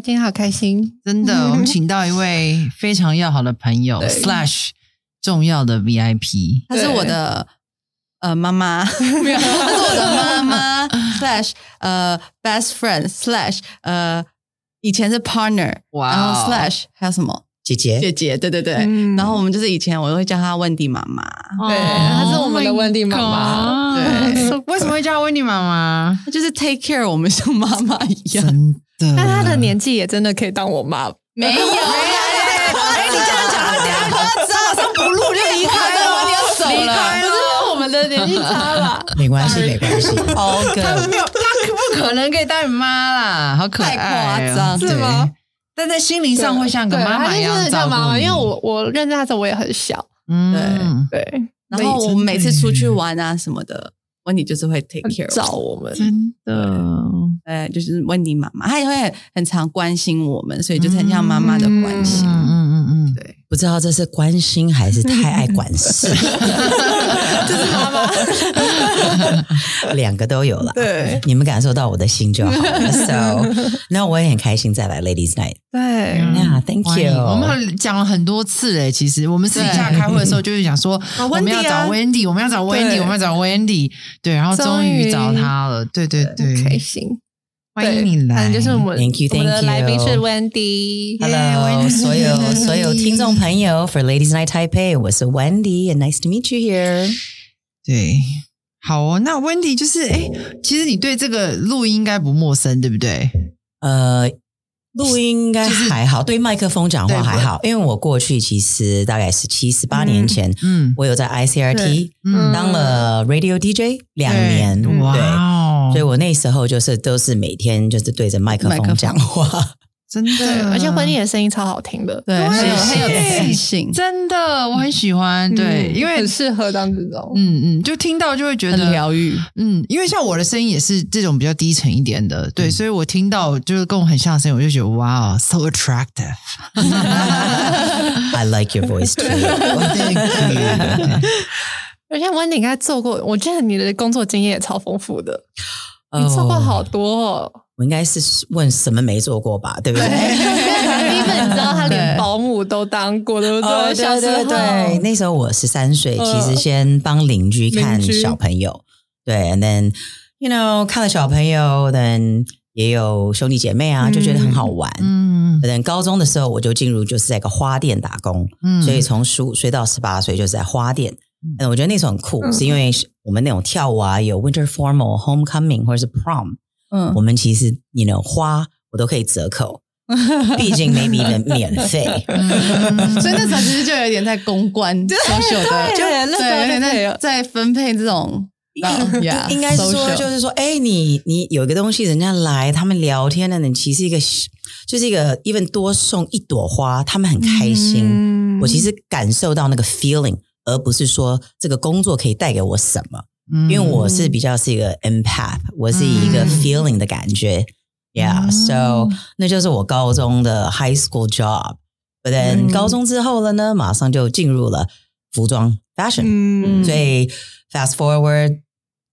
耶，今天好开心。真的，我们请到一位非常要好的朋友，Slash 重要的 VIP。她是我的呃妈妈，没有，她是我的妈妈 slash 呃 best friend slash 呃以前是 partner，哇哦。然后 slash 还有什么？姐姐，姐姐，对对对，嗯。然后我们就是以前我会叫她温蒂妈妈，对她是我们的温蒂妈妈。Oh 对。为什么会叫温蒂妈妈？她就是 take care 我们像妈妈一样。真的，但她的年纪也真的可以当我妈。没有，哎，你这样讲，等下马上不录就离开了，你要走了，不是我们的年纪差了？没关系，没关系 good。没有，他不可能可以当你妈啦，好可爱哦，太夸张对是吗？但在心灵上会像个妈妈一样照顾像妈妈，你因为我我认识她的时候我也很小。嗯，对，然后我们每次出去玩啊什么的，温迪就是会 take care 照我，我们。真的，呃，就是温迪妈妈，她也会很常关心我们，所以就是很像妈妈的关心。嗯嗯嗯。嗯，对，不知道这是关心还是太爱管事，这是妈妈。两个都有了。对你们感受到我的心就好了。So，那我也很开心再来 Ladies Night。对，Yeah，Thank you。我们讲了很多次诶，其实我们私底下开会的时候 就是讲说，我们要找 Wendy，我们要找 Wendy，我们要找 Wendy，对，然后终于找他了，对对对，开心。欢迎你来，就是我们 Thank you, 我们的 thank you 来宾是 Wendy。Hello，Wendy 所有所有听众朋友，For Ladies Night Taipei，我是 Wendy，and nice to meet you here。对。好哦，那 Wendy 就是哎，其实你对这个录音应该不陌生，对不对？呃，录音应该还好，对麦克风讲话还好，因为我过去其实大概十七、十八年前，嗯我有在 ICRT 嗯当了 Radio DJ 两年，哇对。哦，所以我那时候就是都是每天就是对着麦克风风讲话，真，的，而且温蒂的声音超好听的，对，很有自信，真的我很喜欢，对，嗯因为很适合当这种。嗯嗯，就听到就会觉得很疗愈。嗯，因为像我的声音也是这种比较低沉一点的，对，所以我听到就是跟我很像的声音，我就觉得哇，so attractive。I like your voice too。Thank you。而且温你应该做过，我觉得你的工作经验也超丰富的，你做过哦好多哦。我应该是问什么没做过吧，对不对？因为你知道他连保姆都当过，对对？对对对，那时候我十三岁，嗯其实先帮邻居看小朋友，对，and then you know 看了小朋友，then 也有兄弟姐妹啊，嗯就觉得很好玩。嗯等高中的时候，我就进入就是在一个花店打工，嗯所以从十五岁到十八岁就是在花店。嗯嗯，我觉得那时候很酷，嗯是因为我们那种跳舞啊，有 winter formal、homecoming 或者是 prom，嗯我们其实你 know 花我都可以折扣，毕竟 maybe 免 免费。嗯所以那时候其实就有点在公关 social 的，就有点在在分配这种，呀，应该说，就是说，哎，你你有一个东西，人家来，他们聊天的，你其实一个就是一个，even 多送一朵花，他们很开心。嗯我其实感受到那个 feeling，而不是说这个工作可以带给我什么，嗯因为我是比较是一个 empath，我是一个嗯 feeling 的感觉。Yeah，so 那就是我高中的 high school job。But then 嗯高中之后了呢，马上就进入了服装 fashion。嗯所以 fast forward，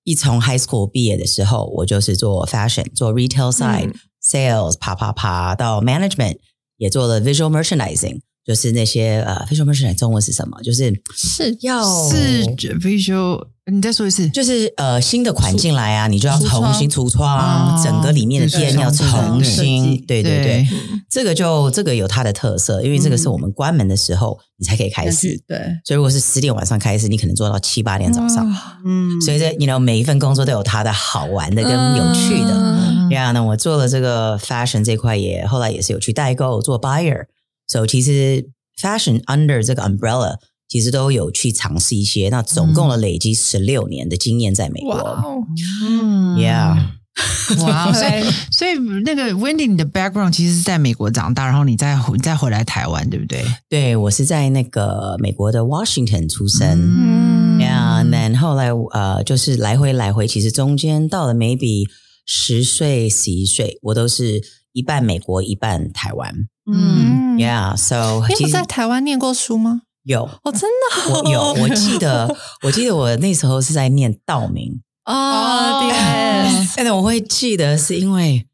一从 high school 毕业的时候，我就是做 fashion，做 retail side、嗯 sales，爬爬爬到 management，也做了 visual merchandising，就是那些呃 visual merchandising 中文是什么？就是是要是 visual，你再说一次，就是呃新的款进来啊，你就要重新橱窗，哦整个里面的店要重新，对。对对，嗯。这个就这个有它的特色，因为这个是我们关门的时候你才可以开始，对，所以如果是十点晚上开始，你可能做到七八点早上。嗯，所以这，你 know 每一份工作都有它的好玩的跟有趣的。嗯。呀、那我做了这个 fashion 这块也，后来也是有去代购做 buyer。所以其实 fashion under 这个 umbrella 其实都有去尝试一些。那总共的累积十六年的经验在美哇国。哦，嗯 Yeah，哇，所以所以那个 Wendy，你的 background 其实是在美国长大，然后你再你再回来台湾，对不对？对我是在那个美国的 Washington 出生。嗯呀、yeah,，then 后来呃，就是来回来回，其实中间到了 maybe 十岁、十一岁，我都是一半美国，一半台湾。嗯嗯，Yeah，so 你有在台湾念过书吗？有哦，真的哦我有，我记得，我记得我那时候是在念道明，哦哎，那 我会记得是因为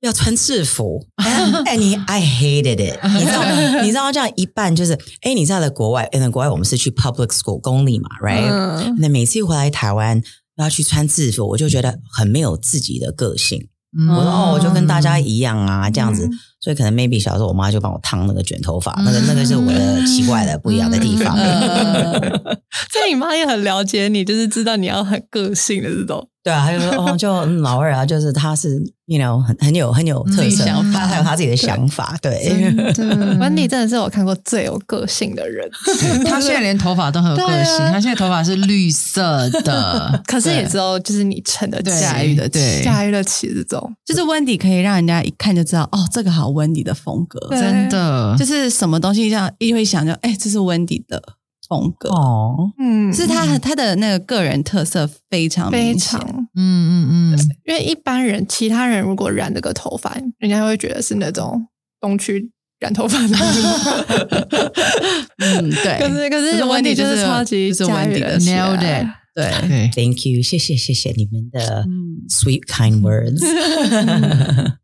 要穿制服。哎，你 I hated it，你知道？你知道这样一半就是，哎，你在了国外，在国外我们是去 public school 公立嘛，right？那每次回来台湾要去穿制服，我就觉得很没有自己的个性。我说哦，我就跟大家一样啊，这样子。所以可能 maybe 小时候我妈就帮我烫那个卷头发，那个那个是我的奇怪的不一样的地方。所以你妈也很了解你，就是知道你要很个性的这种。对啊，还有说 哦，就老二啊，就是他是，you know，很很有很有特色，他还有他自己的想法。对，Wendy 真的是我看过最有个性的人。他现在连头发都很有个性，他现在头发是绿色的，可是也只有就是你撑得驾驭的，驾驭得起这种。就是 Wendy 可以让人家一看就知道，哦，这个好 Wendy 的风格，真的，就是什么东西这样一会想就，哎，这是 Wendy 的。风格。哦，嗯，是他他的那个个人特色非常非常，嗯嗯嗯，因为一般人其他人如果染这个头发，人家会觉得是那种东区染头发的，嗯，对。可是可是问题就是超级驾驭的，nailed it，对，Thank you，谢谢谢谢你们的 sweet kind words。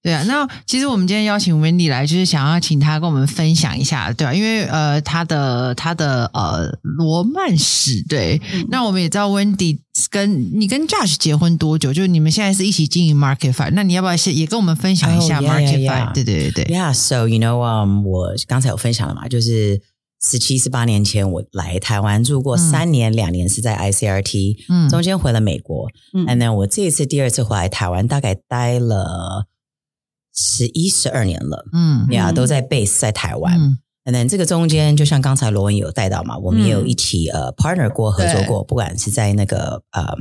对啊，那其实我们今天邀请 Wendy 来，就是想要请他跟我们分享一下，对啊，因为呃，他的他的呃罗曼史，对。那我们也知道 Wendy 跟你跟 Josh 结婚多久？就是你们现在是一起经营 Market Five，那你要不要先也跟我们分享一下 Market Five？对对对对。Yeah，so you know，嗯，我刚才有分享了嘛，就是十七十八年前我来台湾住过三年，两年是在 ICRT，嗯，中间回了美国，嗯，and then 我这一次第二次回来台湾，大概待了。十一十二年了，嗯，呀，都在 base 在台湾，嗯，那这个中间就像刚才罗文有带到嘛，我们也有一起呃 partner 过合作过，不管是在那个呃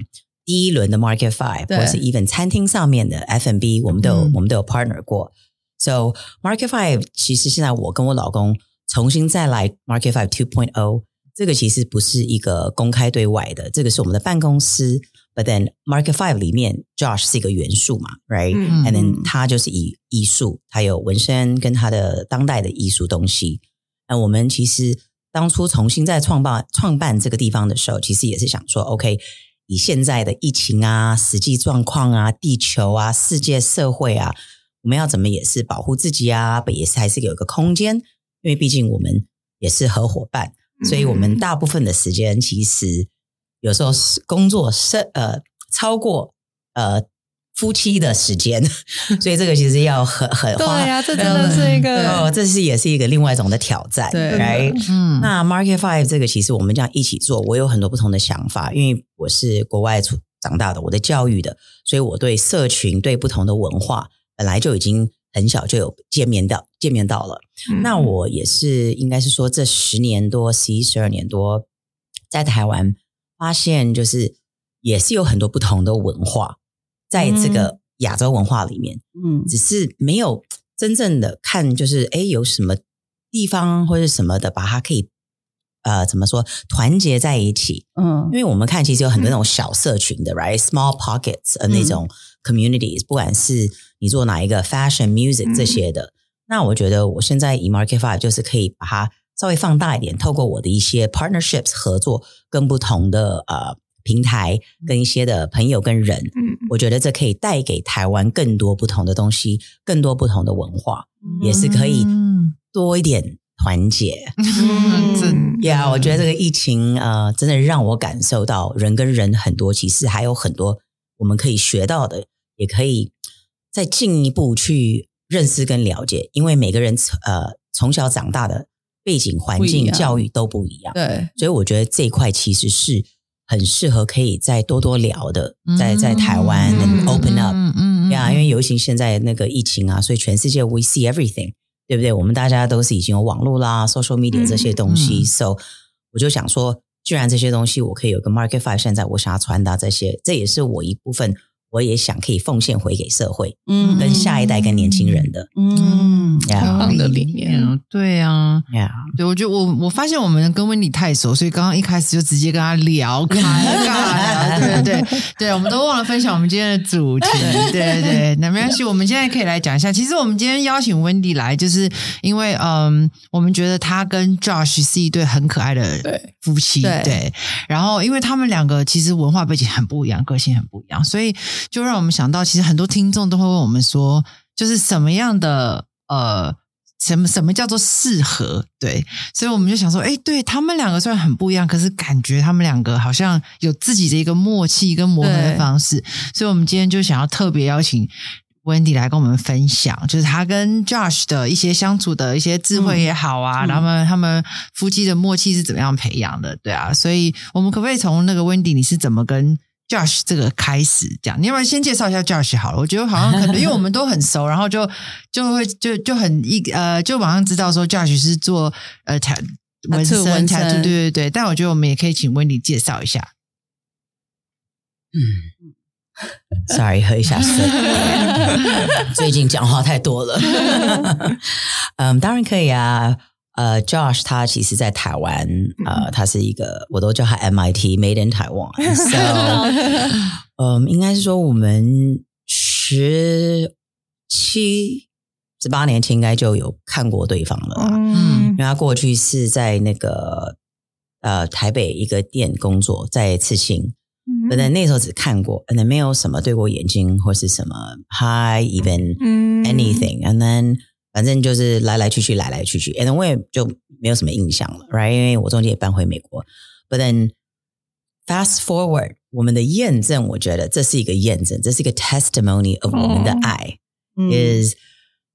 第一轮的 Market Five，或是 even 餐厅上面的 F&B，我们都有我们都有 partner 过。So Market Five 其实现在我跟我老公重新再来 Market Five Two Point O，这个其实不是一个公开对外的，这个是我们的办公室。But then Market Five 里面，Josh 是一个元素嘛，right？And then 他就是以艺术，他有纹身跟他的当代的艺术东西。那我们其实当初重新在创办创办这个地方的时候，其实也是想说，OK，以现在的疫情啊、实际状况啊、地球啊、世界社会啊，我们要怎么也是保护自己啊，也是还是有一个空间，因为毕竟我们也是合伙伴，所以我们大部分的时间其实。有时候是工作是呃超过呃夫妻的时间，所以这个其实要很很对呀，这真的是一个哦，这是也是一个另外一种的挑战，对，嗯。那 Market Five 这个其实我们这样一起做，我有很多不同的想法，因为我是国外出长大的，我的教育的，所以我对社群对不同的文化本来就已经很小就有见面到见面到了。那我也是应该是说这十年多十一十二年多在台湾。发现就是也是有很多不同的文化，在这个亚洲文化里面，嗯，只是没有真正的看，就是哎，有什么地方或者什么的，把它可以呃怎么说团结在一起，嗯，因为我们看其实有很多那种小社群的，right，small pockets 的那种 communities，不管是你做哪一个 fashion music 这些的，那我觉得我现在以 market five 就是可以把它。稍微放大一点，透过我的一些 partnerships 合作，跟不同的呃平台，跟一些的朋友跟人，嗯，我觉得这可以带给台湾更多不同的东西，更多不同的文化，也是可以多一点团结。嗯，呀，我觉得这个疫情呃，真的让我感受到人跟人很多，其实还有很多我们可以学到的，也可以再进一步去认识跟了解，因为每个人呃从小长大的。背景、环境、教育都不一样，对，所以我觉得这一块其实是很适合可以再多多聊的，在在台湾能 open up，嗯嗯呀，因为尤其现在那个疫情啊，所以全世界 we see everything，对不对？我们大家都是已经有网络啦，social media 这些东西，so 我就想说，既然这些东西我可以有个 market five，现在我想要传达这些，这也是我一部分。我也想可以奉献回给社会，嗯，跟下一代、跟年轻人的，嗯，很棒的理念，对啊，对，我觉得我我发现我们跟温妮太熟，所以刚刚一开始就直接跟他聊开了，对对对对，我们都忘了分享我们今天的主题，对对对，那没关系，我们现在可以来讲一下。其实我们今天邀请温迪来，就是因为嗯，我们觉得他跟 Josh 是一对很可爱的夫妻，对，然后因为他们两个其实文化背景很不一样，个性很不一样，所以。就让我们想到，其实很多听众都会问我们说，就是什么样的呃。什么什么叫做适合？对，所以我们就想说，哎，对他们两个虽然很不一样，可是感觉他们两个好像有自己的一个默契跟磨合的方式。所以，我们今天就想要特别邀请 Wendy 来跟我们分享，就是他跟 Josh 的一些相处的一些智慧也好啊，然后他们他们夫妻的默契是怎么样培养的？对啊，所以我们可不可以从那个 Wendy 你是怎么跟？Josh 这个开始讲，你要不要先介绍一下 Josh 好了？我觉得好像可能 因为我们都很熟，然后就就会就就很一呃，就马上知道说 Josh 是做呃台纹身纹台身对对对。但我觉得我们也可以请 Wendy 介绍一下。嗯，sorry，喝一下水，最近讲话太多了。嗯，当然可以啊。呃，Josh 他其实在台湾，呃，他是一个我都叫他 MIT Made in Taiwan。So，嗯，应该是说我们十七、十八年前应该就有看过对方了吧。嗯因为他过去是在那个呃台北一个店工作，在刺青，嗯可能那时候只看过，可能没有什么对过眼睛或是什么 hi even 嗯 anything，and then 反正就是来来去去，来来去去，and then 我也就没有什么印象了，right？因为我中间也搬回美国，but then fast forward，我们的验证，我觉得这是一个验证，这是一个 testimony of 我们的哦爱。嗯。Is，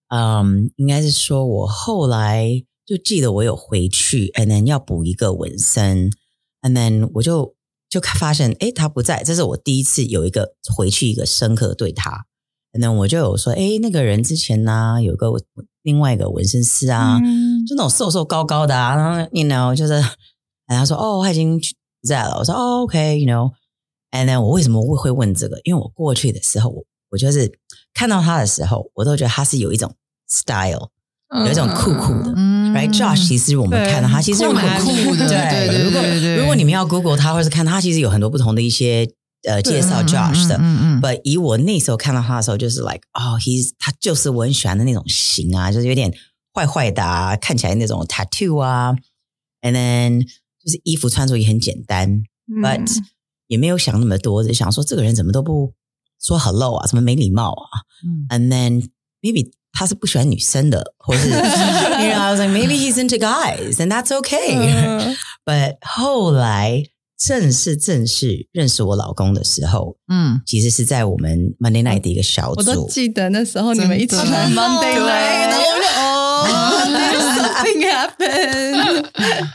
嗯，应该是说我后来就记得我有回去，and then 要补一个纹身，and then 我就就发现，哎，他不在，这是我第一次有一个回去一个深刻对他，and then 我就有说，哎，那个人之前呢、有个另外一个纹身师啊，嗯。就那种瘦瘦高高的啊，然后 you know 就是，然后他说哦，他已经不在了，我说哦，OK，you know，and then 我为什么会会问这个？因为我过去的时候，我我就是看到他的时候，我都觉得他是有一种 style，有一种酷酷的。嗯。Right, Josh，其实我们看到他，其实酷蛮酷的对对如果对对如果你们要 Google 他，或者是看他，其实有很多不同的一些呃介绍 Josh 的。嗯嗯 But 以我那时候看到他的时候，就是 like 哦、he's 他就是我很喜欢的那种型啊，就是有点坏坏的啊，看起来那种 tattoo 啊，and then 就是衣服穿着也很简单，but 嗯也没有想那么多，就想说这个人怎么都不说 hello 啊，怎么没礼貌啊。嗯，and then maybe 他是不喜欢女生的，或是 you know I was like maybe he's into guys and that's okay，、嗯 but 后来正式正式认识我老公的时候，嗯，其实是在我们 Monday Night 的一个小组我都。记得那时候你们一起 Monday Night，然后哦，there's something happened。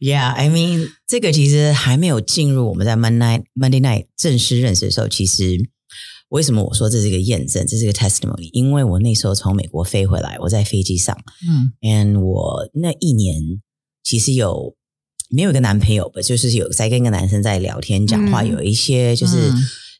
Yeah, I mean，这个其实还没有进入我们在 Monday Night Monday Night 正式认识的时候，其实为什么我说这是一个验证，这是一个 testimony？因为我那时候从美国飞回来，我在飞机上嗯，and 我那一年其实有没有一个男朋友吧，就是有在跟一个男生在聊天讲话，嗯有一些就是。嗯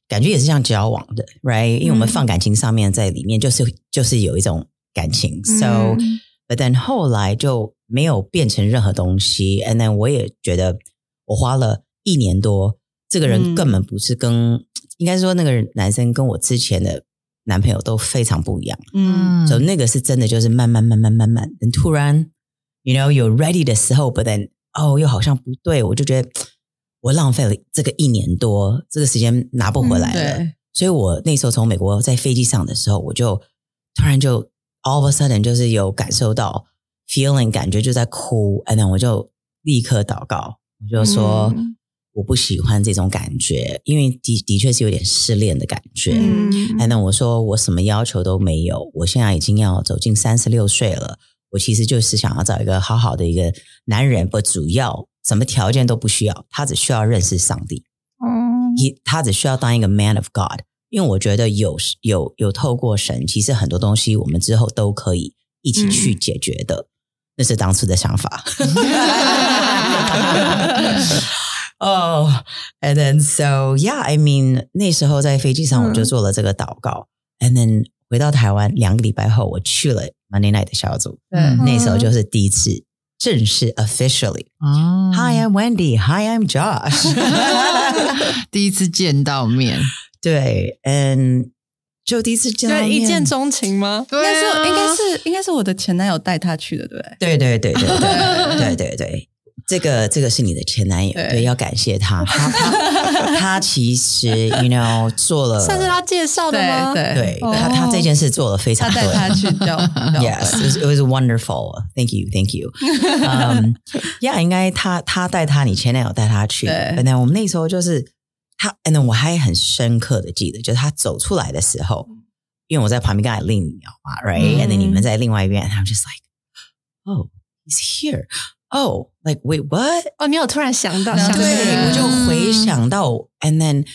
感觉也是像交往的，right？因为我们放感情上面在里面，就是就是有一种感情。So，嗯 but then 后来就没有变成任何东西。And then 我也觉得我花了一年多，这个人嗯根本不是跟，应该说那个男生跟我之前的男朋友都非常不一样。嗯，所以那个是真的就是慢慢慢慢慢慢，等突然，you know 有 ready 的时候，but then 哦又好像不对，我就觉得我浪费了这个一年多，这个时间拿不回来了。对，所以我那时候从美国在飞机上的时候，我就突然就 all of a sudden 就是有感受到 feeling，感觉就在哭，and then 我就立刻祷告，我就说、嗯我不喜欢这种感觉，因为的的确是有点失恋的感觉。嗯 and then 我说我什么要求都没有，我现在已经要走进三十六岁了，我其实就是想要找一个好好的一个男人，不主要什么条件都不需要，他只需要认识上帝。嗯他只需要当一个 man of God，因为我觉得有有有透过神，其实很多东西我们之后都可以一起去解决的，那是当初的想法。哦、a n d then so yeah, I mean 那时候在飞机上我就做了这个祷告、a n d then 回到台湾两个礼拜后，我去了 Monday Night 的小组，对嗯那时候就是第一次正式 officially。哦 Hi, I'm Wendy. Hi, I'm Josh. 第一次见到面，对，嗯，就第一次见到一见钟情吗？应该是应该是应该是我的前男友带他去的，对不对？对对对对对对对对。这个这个是你的前男友，对对，要感谢他，他他 他其实 you know 做了，算是他介绍的吗？对对哦他他这件事做了非常多他带他去教 Yes, it was, it was wonderful. Thank you, thank you. Um, yeah，应该他他带他，你前男友带他去。对 And then 我们那时候就是他，and then 我还很深刻的记得，就是他走出来的时候，因为我在旁边跟他另一秒嘛，right？And then 你们在另外一边，and I'm just like, oh, he's here. Oh, like wait, what? 哦，你有突然想到，想起对，我就回想到，and then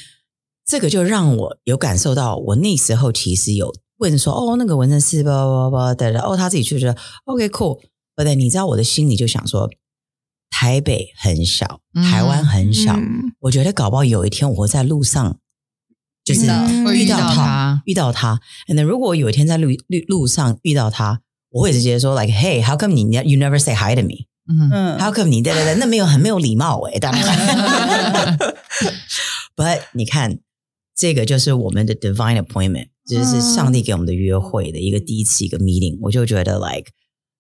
这个就让我有感受到，我那时候其实有问说，哦，那个纹身师吧吧吧的，哦，他自己就觉得 OK cool，but then 你知道我的心里就想说，台北很小，嗯台湾很小，嗯我觉得搞不好有一天我会在路上。就是遇到他他，遇到他，and then 如果有一天在路路路上遇到他，我会直接说 like Hey，how come 你 you never say hi to me？嗯，嗯 How come 你对对对，那没有很没有礼貌哎、当然。But 你看，这个就是我们的 divine appointment，就是上帝给我们的约会的一个第一次一个 meeting，我就觉得 like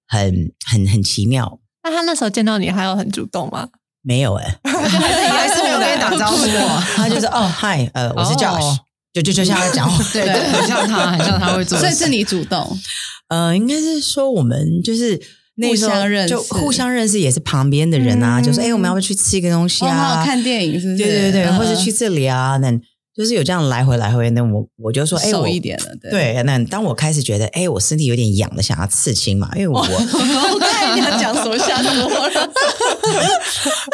很很很奇妙。那他那时候见到你，还有很主动吗？没有哎、应该是没有跟你打招呼哦。他就是哦嗨，呃，我是哦 Josh，、就就就像他讲话，对对，很像他，很像他会做。所以是你主动，呃，应该是说我们就是互相认识就互相认识，也是旁边的人啊，嗯就是哎、我们要不要去吃一个东西哦，啊？看电影是不是？对对对，嗯或者去这里啊，那就是有这样来回来回。那我我就说，哎，熟我一点了，对。对。那当我开始觉得，哎，我身体有点痒的，想要刺青嘛，因为我 我看你要讲什么吓死我了，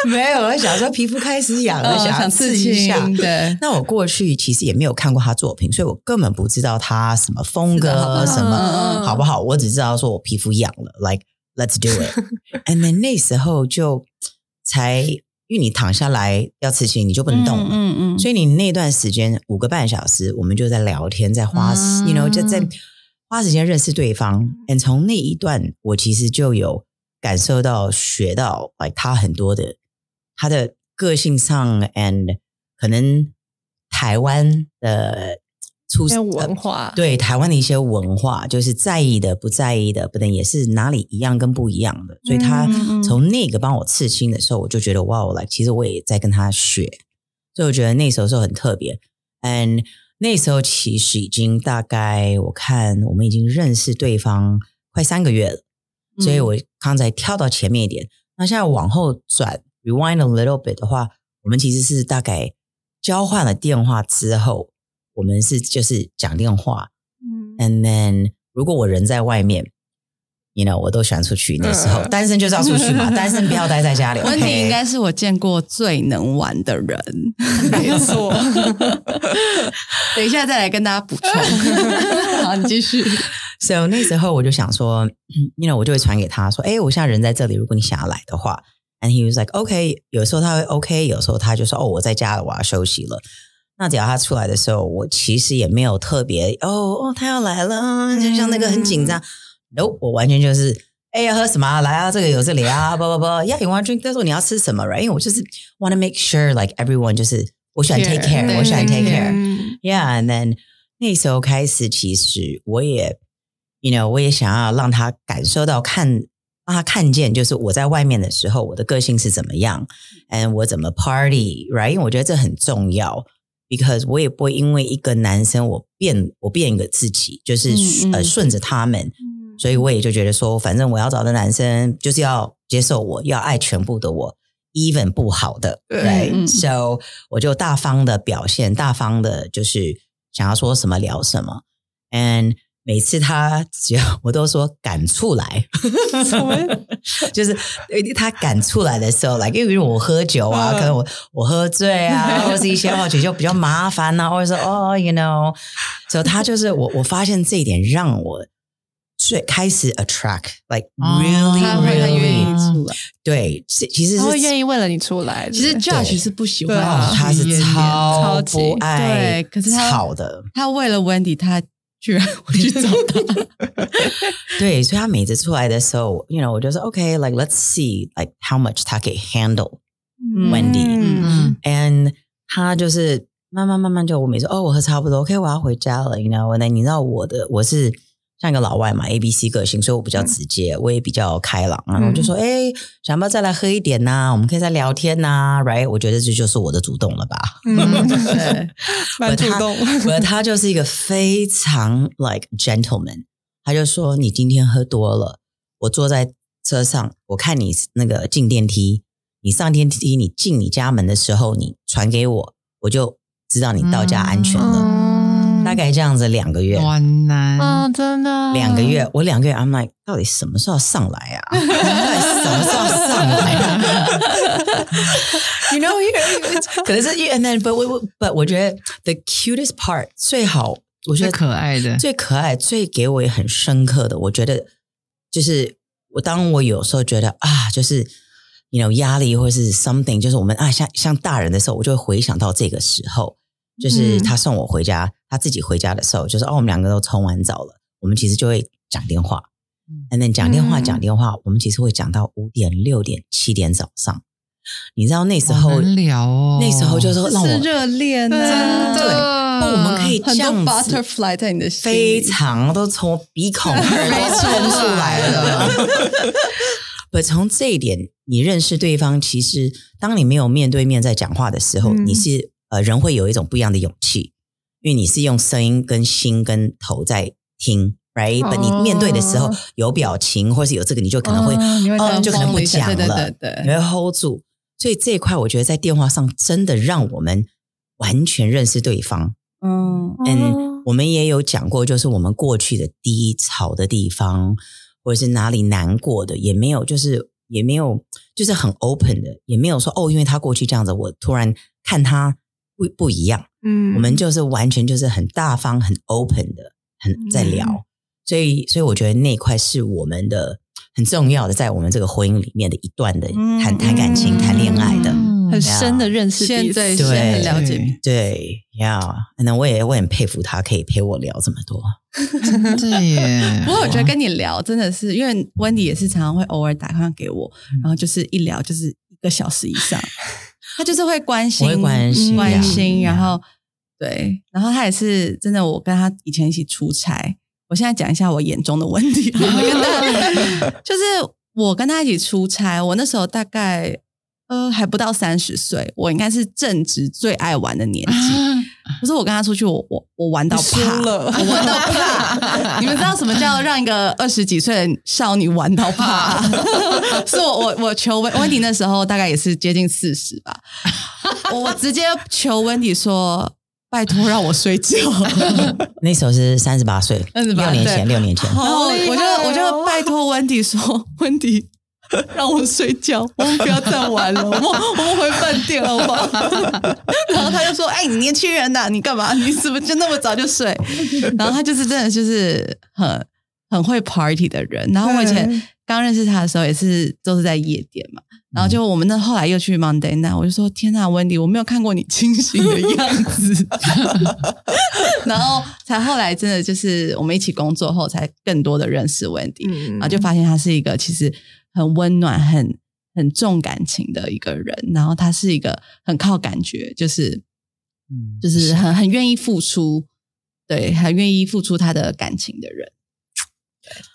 没有，我想说皮肤开始痒了，嗯想要刺刺一下。青，对，那我过去其实也没有看过他作品，所以我根本不知道他什么风格什么嗯好不好，我只知道说我皮肤痒了，like let's do it。And then 那时候就才，因为你躺下来要刺青，你就不能动了，嗯嗯，所以你那段时间五个半小时，我们就在聊天，在花、嗯 y o u know，就在花时间认识对方。And 从那一段，我其实就有感受到、学到他很多的他的个性上，and 可能台湾的出文化，对台湾的一些文化，就是在意的、不在意的，不能也是哪里一样跟不一样的。所以他嗯嗯从那个帮我刺青的时候，我就觉得哇，我来，其实我也在跟他学，所以我觉得那时候是很特别。And 那时候其实已经大概我看我们已经认识对方快三个月了，所以我刚才跳到前面一点，那现在往后转 rewind a little bit 的话，我们其实是大概交换了电话之后，我们是就是讲电话嗯，，and then 如果我人在外面。you know，我都喜欢出去。那时候、嗯单身就是要出去嘛，单身不要待在家里。温迪应该是我见过最能玩的人，没错。等一下再来跟大家补充。好，你继续。So 那时候我就想说，you know，我就会传给他说，哎，我现在人在这里，如果你想要来的话，and he was like OK。有时候他会 OK，有时候他就说，哦，我在家了，我要休息了。那只要他出来的时候，我其实也没有特别，哦哦，他要来了，就像那个很紧张。No，我完全就是，哎，要喝什么啊？来啊，这个有这里啊，不不不，Yeah，you want drink？但是你要吃什么？Right？因为我就是 want to make sure like everyone 就是我喜欢 take care，对我喜欢 take care。嗯 Yeah, and then 那时候开始，其实我也，you know，我也想要让他感受到看，让他看见，就是我在外面的时候，我的个性是怎么样，and 我怎么 party，right？因为我觉得这很重要，because 我也不会因为一个男生我变我变一个自己，就是、呃顺着他们，所以我也就觉得说，反正我要找的男生就是要接受我，要爱全部的我，even 不好的，对。对、嗯 s o 我就大方的表现，大方的就是想要说什么聊什么，and 每次他只要 我都说敢出来，就是他赶出来的时候，来，因为我喝酒啊，嗯。可能我我喝醉啊，或是一些话题就比较麻烦啊，或者说哦，you know，所以他就是我我发现这一点让我最开始 attract like 哦 really really 出来。对，其实他是会愿意为了你出来。其实 Josh 是不喜欢他是超不爱对可是他吵的，他为了 Wendy，他居然会去找他。对，所以他每次出来的时候，you know，我就说 OK，like、let's see like how much 他可以 handle。Wendy 嗯嗯 and 他就是慢慢慢慢就我每次哦我喝差不多，OK 我要回家了，you know，那你知道我的我是像一个老外嘛，A B C 个性，所以我比较直接，我也比较开朗，然后就说，哎、想不要再来喝一点呐、我们可以再聊天呐、r i g h t 我觉得这就是我的主动了吧。嗯，对，蛮主动。我他就是一个非常 like gentleman，他就说你今天喝多了，我坐在车上，我看你那个进电梯，你上电梯，你进你家门的时候，你传给我，我就知道你到家安全了。概这样子两个月，哇难，啊，真的。两个月，我两个月，I'm like，到底什么时候上来啊？到底什么时候上来啊？You know, you- 可能是 and then but 我 but 我觉得 the cutest part 最好，我觉得可爱的，最可爱、最给我也很深刻的，我觉得就是我当我有时候觉得啊，就是你有压力或是 something，就是我们啊像像大人的时候，我就会回想到这个时候，就是嗯。他送我回家，他自己回家的时候，就是哦，我们两个都冲完澡了，我们其实就会讲电话，嗯。嗯，那讲电话嗯。讲电话，我们其实会讲到五点、六点、七点早上，你知道那时候聊哦那时候就是让我是热恋真啊，的对，那我们可以这样子 butterfly 在你的心非常都从鼻孔耳朵喷出来了。不，从这一点，你认识对方，其实当你没有面对面在讲话的时候，嗯。你是呃人会有一种不一样的勇气，因为你是用声音跟心跟头在听，right？你面对的时候有表情，或是有这个，你就可能会哦你会哦，当就可能不讲了，对对对你会 hold 住。所以这一块，我觉得在电话上真的让我们完全认识对方。嗯嗯，我们也有讲过，就是我们过去的低潮的地方，或者是哪里难过的，也没有，就是也没有，就是很 open 的，也没有说哦，因为他过去这样子，我突然看他不不一样。嗯。我们就是完全就是很大方、很 open 的，很在聊。嗯所以，所以我觉得那一块是我们的很重要的，在我们这个婚姻里面的一段的嗯。谈谈感情、谈恋爱的。嗯。很深的认识彼此，现在对了解。彼此对呀，那我也我也很佩服他，可以陪我聊这么多。对耶。不过我觉得跟你聊真的是，因为温迪也是常常会偶尔打电话给我，嗯。然后就是一聊就是一个小时以上，他就是会关心，会关心关心，然后对，然后他也是真的，我跟他以前一起出差，我现在讲一下我眼中的问题，我跟他 就是我跟他一起出差，我那时候大概呃还不到三十岁，我应该是正值最爱玩的年纪。可是我跟他出去，我我我玩到怕了我玩到怕。你们知道什么叫让一个二十几岁的少女玩到怕？是我我我求温温迪那时候大概也是接近四十吧，我我直接求温迪说。拜托让我睡觉，那时候是三十八岁，六年前，六年前。然后我就我就拜托温迪说，温迪让我睡觉，我们不要再玩了，我们我们回饭店好不好？然后他就说：“哎、你年轻人呐、你干嘛？你怎么就那么早就睡？”然后他就是真的就是很很会 party 的人。然后我以前对刚认识他的时候，也是都是在夜店嘛。然后就我们那后来又去 Monday night，我就说：“天呐，温迪，我没有看过你清醒的样子。”然后才后来真的就是我们一起工作后，才更多的认识温迪。嗯然后就发现他是一个其实很温暖、很很重感情的一个人，然后他是一个很靠感觉，就是嗯就是很很愿意付出，对，很愿意付出他的感情的人。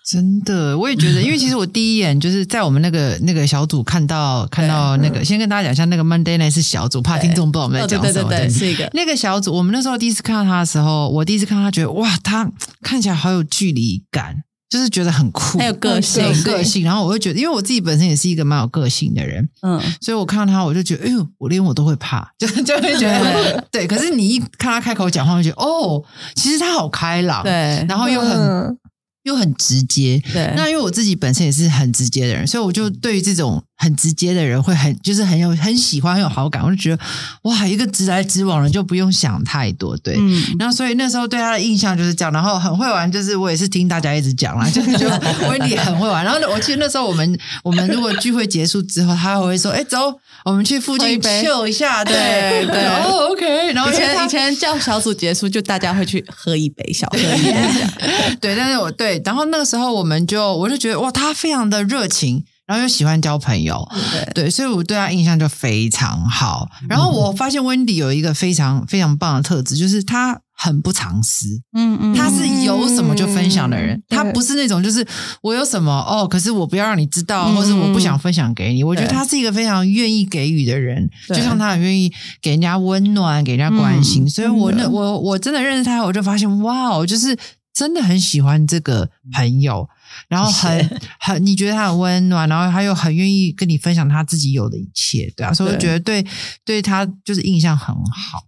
真的，我也觉得，因为其实我第一眼就是在我们那个那个小组看到看到那个，先跟大家讲一下，那个 Monday Night 是小组，怕听众不知道我们在讲什么。对对。对，是一个。那个小组，我们那时候第一次看到他的时候，我第一次看到他，觉得哇，他看起来好有距离感，就是觉得很酷，很有个性很有个性。然后我会觉得，因为我自己本身也是一个蛮有个性的人，嗯，所以我看到他，我就觉得，哎呦，我连我都会怕，就就会觉得，对。可是你一看他开口讲话，就觉得，哦，其实他好开朗，，对然后又很、嗯又很直接。对，那因为我自己本身也是很直接的人，所以我就对于这种很直接的人会很就是很有很喜欢很有好感，我就觉得哇，一个直来直往的就不用想太多，对。嗯，然后所以那时候对他的印象就是这样，然后很会玩，就是我也是听大家一直讲啦，就是就温迪很会玩。然后我记得那时候我们我们如果聚会结束之后，他还会说：“哎，走，我们去附近秀一下。”对对对然后 OK，然后以前以前叫小组结束，就大家会去喝一杯，小喝一杯。对，但是我对，然后那个时候我们就我就觉得哇，他非常的热情，然后又喜欢交朋友，对对，所以我对他印象就非常好。然后我发现温迪有一个非常非常棒的特质，就是他很不藏私，嗯嗯他是有什么就分享的人，嗯他不是那种就是我有什么哦，可是我不要让你知道，嗯或是我不想分享给你。我觉得对他是一个非常愿意给予的人，就像他很愿意给人家温暖，给人家关心。嗯所以我那我我真的认识他，我就发现哇，哦就是真的很喜欢这个朋友。然后很很，你觉得他很温暖，然后他又很愿意跟你分享他自己有的一切，对啊，所以我觉得对对他就是印象很好。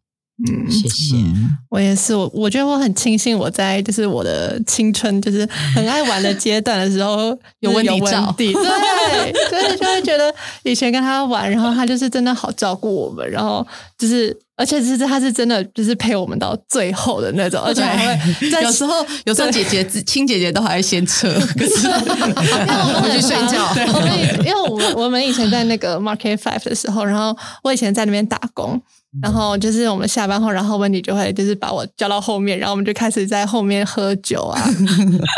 嗯，谢谢。嗯我也是，我我觉得我很庆幸我在就是我的青春就是很爱玩的阶段的时候 有就是温迪照迪 对，所以就会觉得以前跟他玩，然后他就是真的好照顾我们，然后就是而且是他是真的就是陪我们到最后的那种，而且还会 在有时候有时候姐姐亲姐姐都还会先撤，可是 回去睡觉对，我们因为我们我们以前在那个 Market Five 的时候，然后我以前在那边打工，然后就是我们下班后，然后温迪就会就是把我叫到后面，然后我们就开始在后面喝酒啊，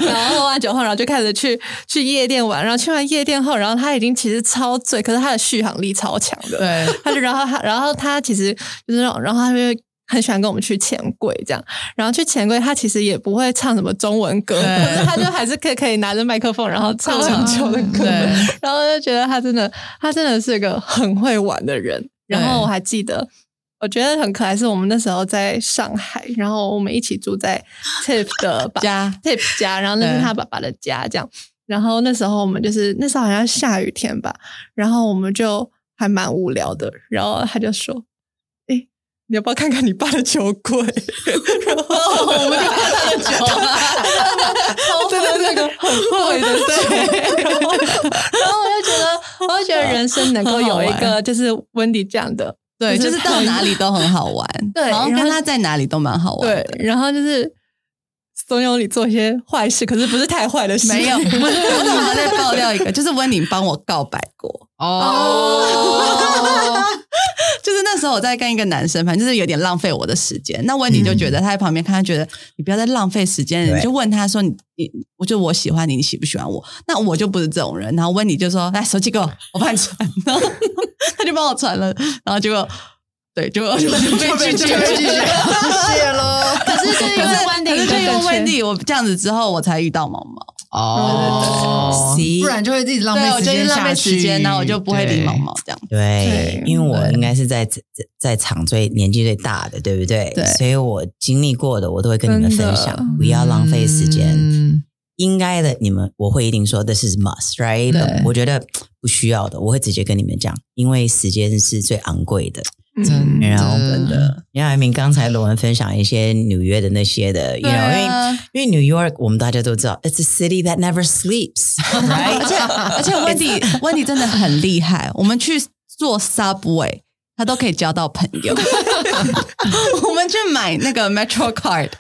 然后喝完酒后，然后就开始去去夜店玩，然后去完夜店后，然后他已经其实超醉，可是他的续航力超强的，对，他就然后他然后他其实就是那种，然后他就很喜欢跟我们去钱柜这样，然后去钱柜他其实也不会唱什么中文歌，可是他就还是可以可以拿着麦克风，然后唱很久的歌，对然后就觉得他真的他真的是个很会玩的人。然后我还记得。我觉得很可爱，是我们那时候在上海，然后我们一起住在 Tip 的爸家 Tip 家，然后那是他爸爸的家，这样。然后那时候我们就是那时候好像下雨天吧，然后我们就还蛮无聊的，然后他就说：“哎、你要不要看看你爸的酒柜？” 然后我们就看他的酒，真的是个很会的对。然后，然后我就觉得，我就觉得人生能够有一个就是温迪这样的，对，就是到哪里都很好玩，对然后跟他在哪里都蛮好玩的。对，然后就是怂恿你做一些坏事，可是不是太坏的事，没有，我我正好再爆料一个，就是温宁帮我告白过。哦，就是那时候我在跟一个男生，反正就是有点浪费我的时间。那温妮就觉得他在旁边看，他觉得你不要再浪费时间了，你就问他说你你，我就我喜欢你，你喜不喜欢我？那我就不是这种人。然后温妮就说：“来，手机给我，我帮你传。”然后他就帮我传了，然后结果对，结果 就被拒绝，被拒绝 谢喽。可是就是因为温迪可是就因为温蒂，我这样子之后，我才遇到毛毛。哦不然就会一直浪费时间下去，费时间，然后我就不会理对毛毛这样。对对，因为我应该是在在在场最年纪最大的，对不对？对所以我经历过的，我都会跟你们分享，不要浪费时间。嗯应该的，你们我会一定说 this is must，right？对我觉得不需要的，我会直接跟你们讲，因为时间是最昂贵的。真嗯然后的真的，杨爱，明刚才罗文分享一些纽约的那些的，you know，啊因为因为 New York 我们大家都知道，it's a city that never sleeps，right？而且而且温迪温迪真的很厉害，我们去坐 Subway，他都可以交到朋友。我们去买那个 Metro Card，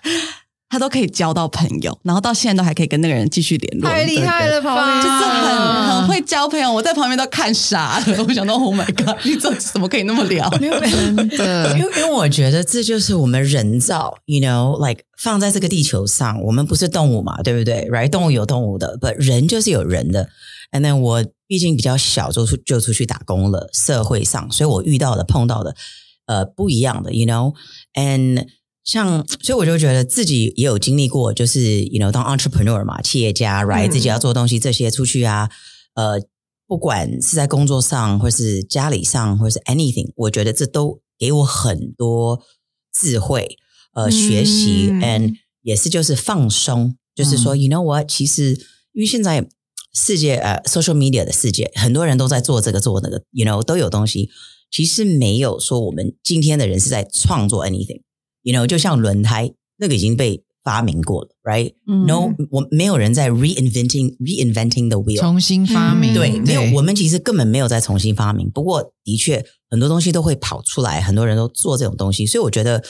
他都可以交到朋友，然后到现在都还可以跟那个人继续联络，太厉害了，跑就是很啊很会交朋友。我在旁边都看傻了，我想到 Oh my God，你这怎么可以那么聊？真的因为因为我觉得这就是我们人造，you know，like 放在这个地球上，我们不是动物嘛，对不对？right，动物有动物的，but 人就是有人的。And then 我毕竟比较小，就出就出去打工了，社会上，所以我遇到的碰到的呃不一样的，you know，and 像，所以我就觉得自己也有经历过，就是，you know，当 entrepreneur 嘛，企业家，right，、嗯自己要做东西，这些出去啊，呃，不管是在工作上，或是家里上，或是 anything，我觉得这都给我很多智慧，呃，学习嗯，and 也是就是放松，就是说、y o u know what，其实因为现在世界呃 social media 的世界，很多人都在做这个做那个，you know，都有东西，其实没有说我们今天的人是在创作 anything。You know，就像轮胎那个已经被发明过了，right？No，、嗯。我没有人在 reinventing reinventing the wheel。重新发明，嗯对，没有，我们其实根本没有在重新发明。不过，的确很多东西都会跑出来，很多人都做这种东西，所以我觉得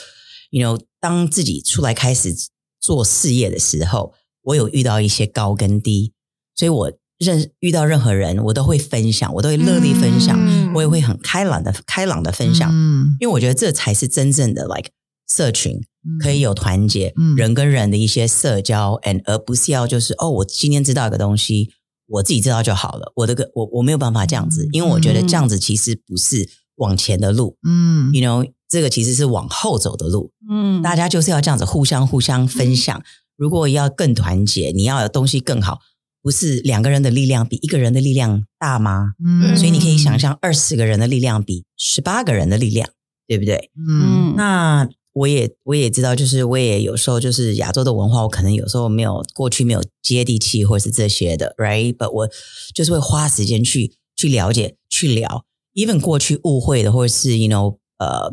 ，you know，当自己出来开始做事业的时候，我有遇到一些高跟低，所以我认遇到任何人，我都会分享，我都会乐意分享，嗯。我也会很开朗的开朗的分享，嗯，因为我觉得这才是真正的 like 社群。可以有有团结，嗯人跟人的一些社交，and 而不是要就是哦，我今天知道一个东西，我自己知道就好了。我的个我我没有办法这样子，因为我觉得这样子其实不是往前的路。嗯 You know，这个其实是往后走的路，嗯大家就是要这样子互相互相分享。如果要更团结，你要有东西更好，不是两个人的力量比一个人的力量大吗？嗯所以你可以想，象，二十个人的力量比十八个人的力量，对不对？嗯那我也我也知道，就是我也有时候就是亚洲的文化，我可能有时候没有过去没有接地气，或者是这些的，right？But 我就是会花时间去去了解、去聊，even 过去误会的，或者是 you know 呃，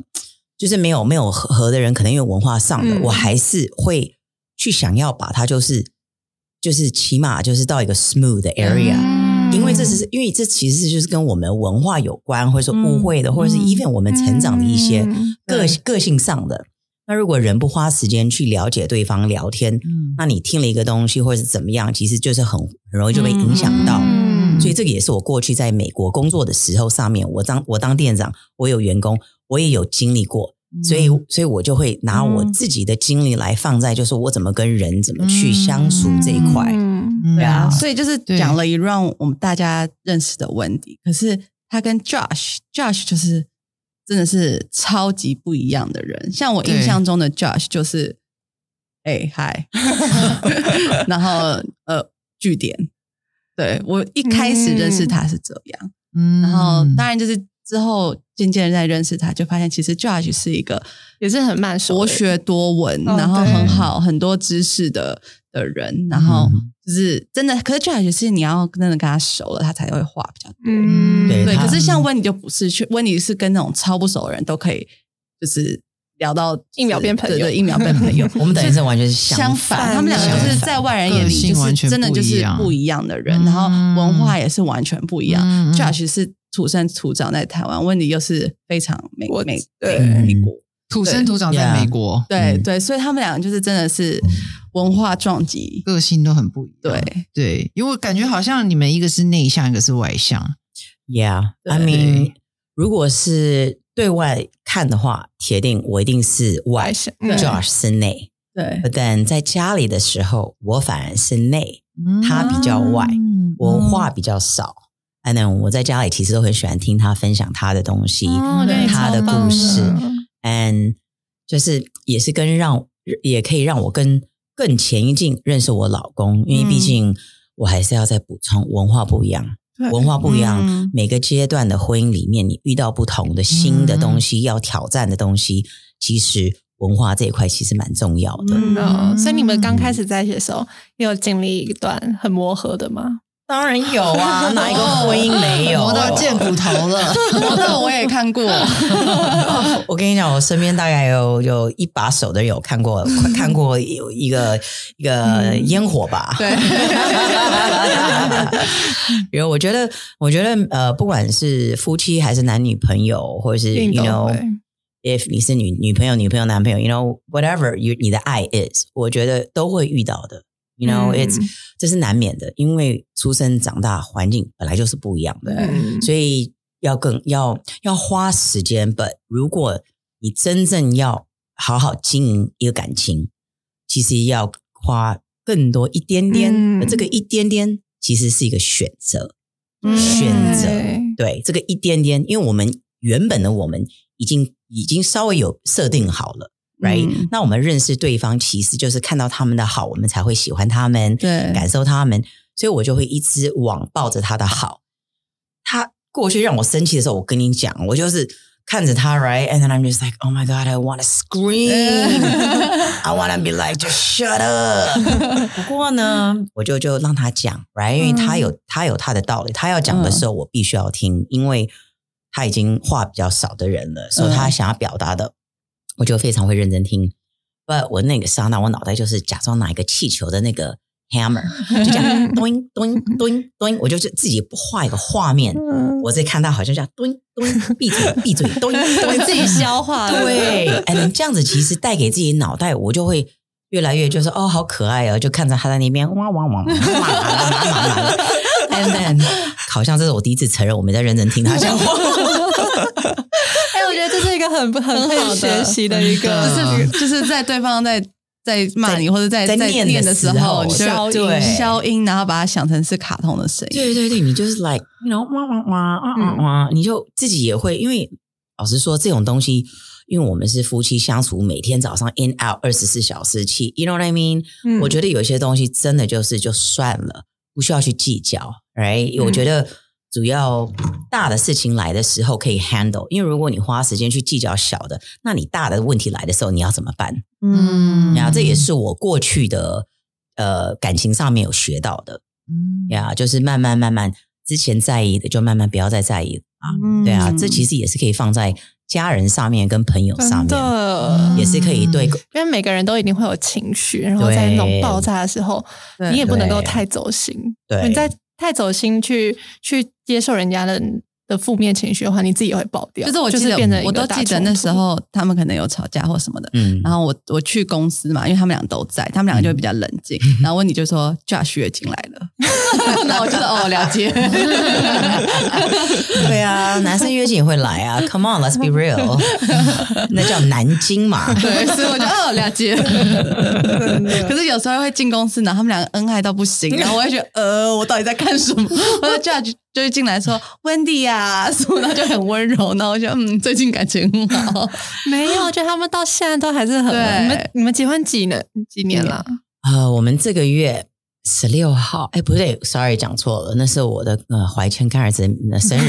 就是没有没有合合的人，可能因为文化上的，嗯我还是会去想要把它就是就是起码就是到一个 smooth 的 area。嗯因为这是因为这其实是就是跟我们文化有关，或者说误会的，或者是嗯 even 我们成长的一些嗯个对个性上的。那如果人不花时间去了解对方聊天，嗯。那你听了一个东西或者是怎么样，其实就是很很容易就被影响到。嗯。所以这个也是我过去在美国工作的时候，上面我当我当店长，我有员工，我也有经历过，所以所以我就会拿我自己的经历来放在，就是我怎么跟人怎么去相处这一块。嗯嗯。对啊，啊所以就是对。讲了一 round 我们大家认识的温迪，可是他跟 Josh，Josh 就是真的是超级不一样的人。像我印象中的 Josh 就是，哎嗨，然后呃据点，对我一开始认识他是这样，嗯。然后当然就是之后渐渐地在认识他，就发现其实 Josh 是一个也是很慢熟博学多闻，哦然后很好很多知识的的人，然后嗯。就是真的，可是 Josh 是你要真的跟他熟了，他才会话比较多。嗯。对，对可是像温妮就不是，去温妮是跟那种超不熟的人都可以，就是聊到一秒变朋友。对对，一秒变朋友。我们等于是完全是相反，反，他们两个就是在外人眼里就是真的就是不一样的人，嗯然后文化也是完全不一样。嗯嗯。Josh 是土生土长在台湾，温妮又是非常美我美对。美美国。土生土长在美国，嗯。对对，所以他们两个就是真的是文化撞击。个性都很不一样。对，对，因为我感觉好像你们一个是内向，一个是外向。Yeah，I mean，如果是对外看的话，铁定我一定是外，Josh 是内。对 But then 在家里的时候，我反而是内，他比较外，嗯我话比较少。And then 我在家里其实都很喜欢听他分享他的东西，哦他的故事的，and 就是也是跟让也可以让我跟更前一进认识我老公，因为毕嗯竟我还是要再补充文化不一样。文化不一样，嗯每个阶段的婚姻里面，你遇到不同的新的东嗯西，要挑战的东西，其实文化这一块其实蛮重要的。嗯哦所以你们刚开始在一起的时候，也有经历一段很磨合的吗？当然有啊，哪一个婚姻没有？磨到见骨头了。那我也看过，我跟你讲，我身边大概有有一把手的有看过，看过有一个一个烟火吧。对，然后我觉得，我觉得呃，不管是夫妻还是男女朋友，或者是 you know。if 你是女女朋友、女朋友、男朋友，you know whatever you 你的爱 is，我觉得都会遇到的。You know、嗯 it's 这是难免的，因为出生长大环境本来就是不一样的，嗯所以要更要要花时间。But 如果你真正要好好经营一个感情，其实要花更多一点点，这个一点点其实是一个选择。嗯选择对对这个一点点，因为我们原本的我们已经已经稍微有设定好了。Right，、嗯。那我们认识对方，其实就是看到他们的好，我们才会喜欢他们，对。感受他们，所以我就会一直往抱着他的好。他过去让我生气的时候，我跟你讲，我就是看着他，right，and then I'm just like, oh my god, I want to scream, I want to be like, just shut up。不过呢，我就就让他讲，right，因为他有他有他的道理，他要讲的时候，我必须要听，因为他已经话比较少的人了，所以他想要表达的，我就非常会认真听。不，我那个刹那，我脑袋就是假装拿一个气球的那个 hammer，就这样咚咚咚咚，我就是自己画一个画面，嗯我在看他好像这样咚咚，闭嘴闭嘴咚 咚，自己消化了对，哎，能这样子其实带给自己脑袋，我就会越来越就是哦，好可爱哦，就看着他在那边哇哇哇哇哇哇，and then 好像这是我第一次承认我没在认真听他讲话。很很好学习的一个，就是 就是在对方在在骂你或者在在在念的念的时时候候，你就消音消音，然后把它想成是卡通的声音。对对对，你就是 like you know 哇哇哇哇哇哇，你就自己也会，因为老实说，这种东西因为我们是夫妻相处，每天早上 in out 二十四小时起，you know what I mean？、嗯我觉得有些东西真的就是就算了，不需要去计较，right？、我嗯觉得主要大的事情来的时候可以 handle，因为如果你花时间去计较小的，那你大的问题来的时候你要怎么办？嗯。然后，这也是我过去的呃感情上面有学到的。嗯。呀，就是慢慢慢慢，之前在意的就慢慢不要再在意了啊。嗯。对啊，这其实也是可以放在家人上面跟朋友上面，的，也是可以对因为每个人都一定会有情绪，然后在那种爆炸的时候，你也不能够太走心。对。你在太走心去去接受人家的的负面情绪的话，你自己也会爆掉。就是我记得变成一个我都记得那时候他们可能有吵架或什么的，嗯，然后我我去公司嘛，因为他们俩都在，他们两个就会比较冷静。然后问你就说 Josh 月经来了，然后我就说哦了解，对啊，男生约经也会来啊，Come on，Let's be real，那叫南京嘛。对，所以我就哦了解。可是有时候会进公司，然后他们两个恩爱到不行，然后我会觉得呃，我到底在干什么？我说 Judge 就是进来说 Wendy 呀、什么，然后就很温柔，然后我就嗯，最近感情很好。没有，就他们到现在都还是很。对你们你们结婚几年几年了？呃，我们这个月十六号，哎，不对，sorry，讲错了，那是我的呃怀圈干儿子的生日，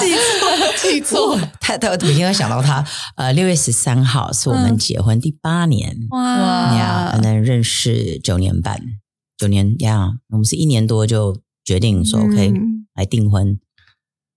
记错，记错。他他每天都想到他，呃，六月十三号是我们嗯结婚第八年哇呀，可能认识九年半，九年呀，我们是一年多就决定说 OK 嗯来订婚，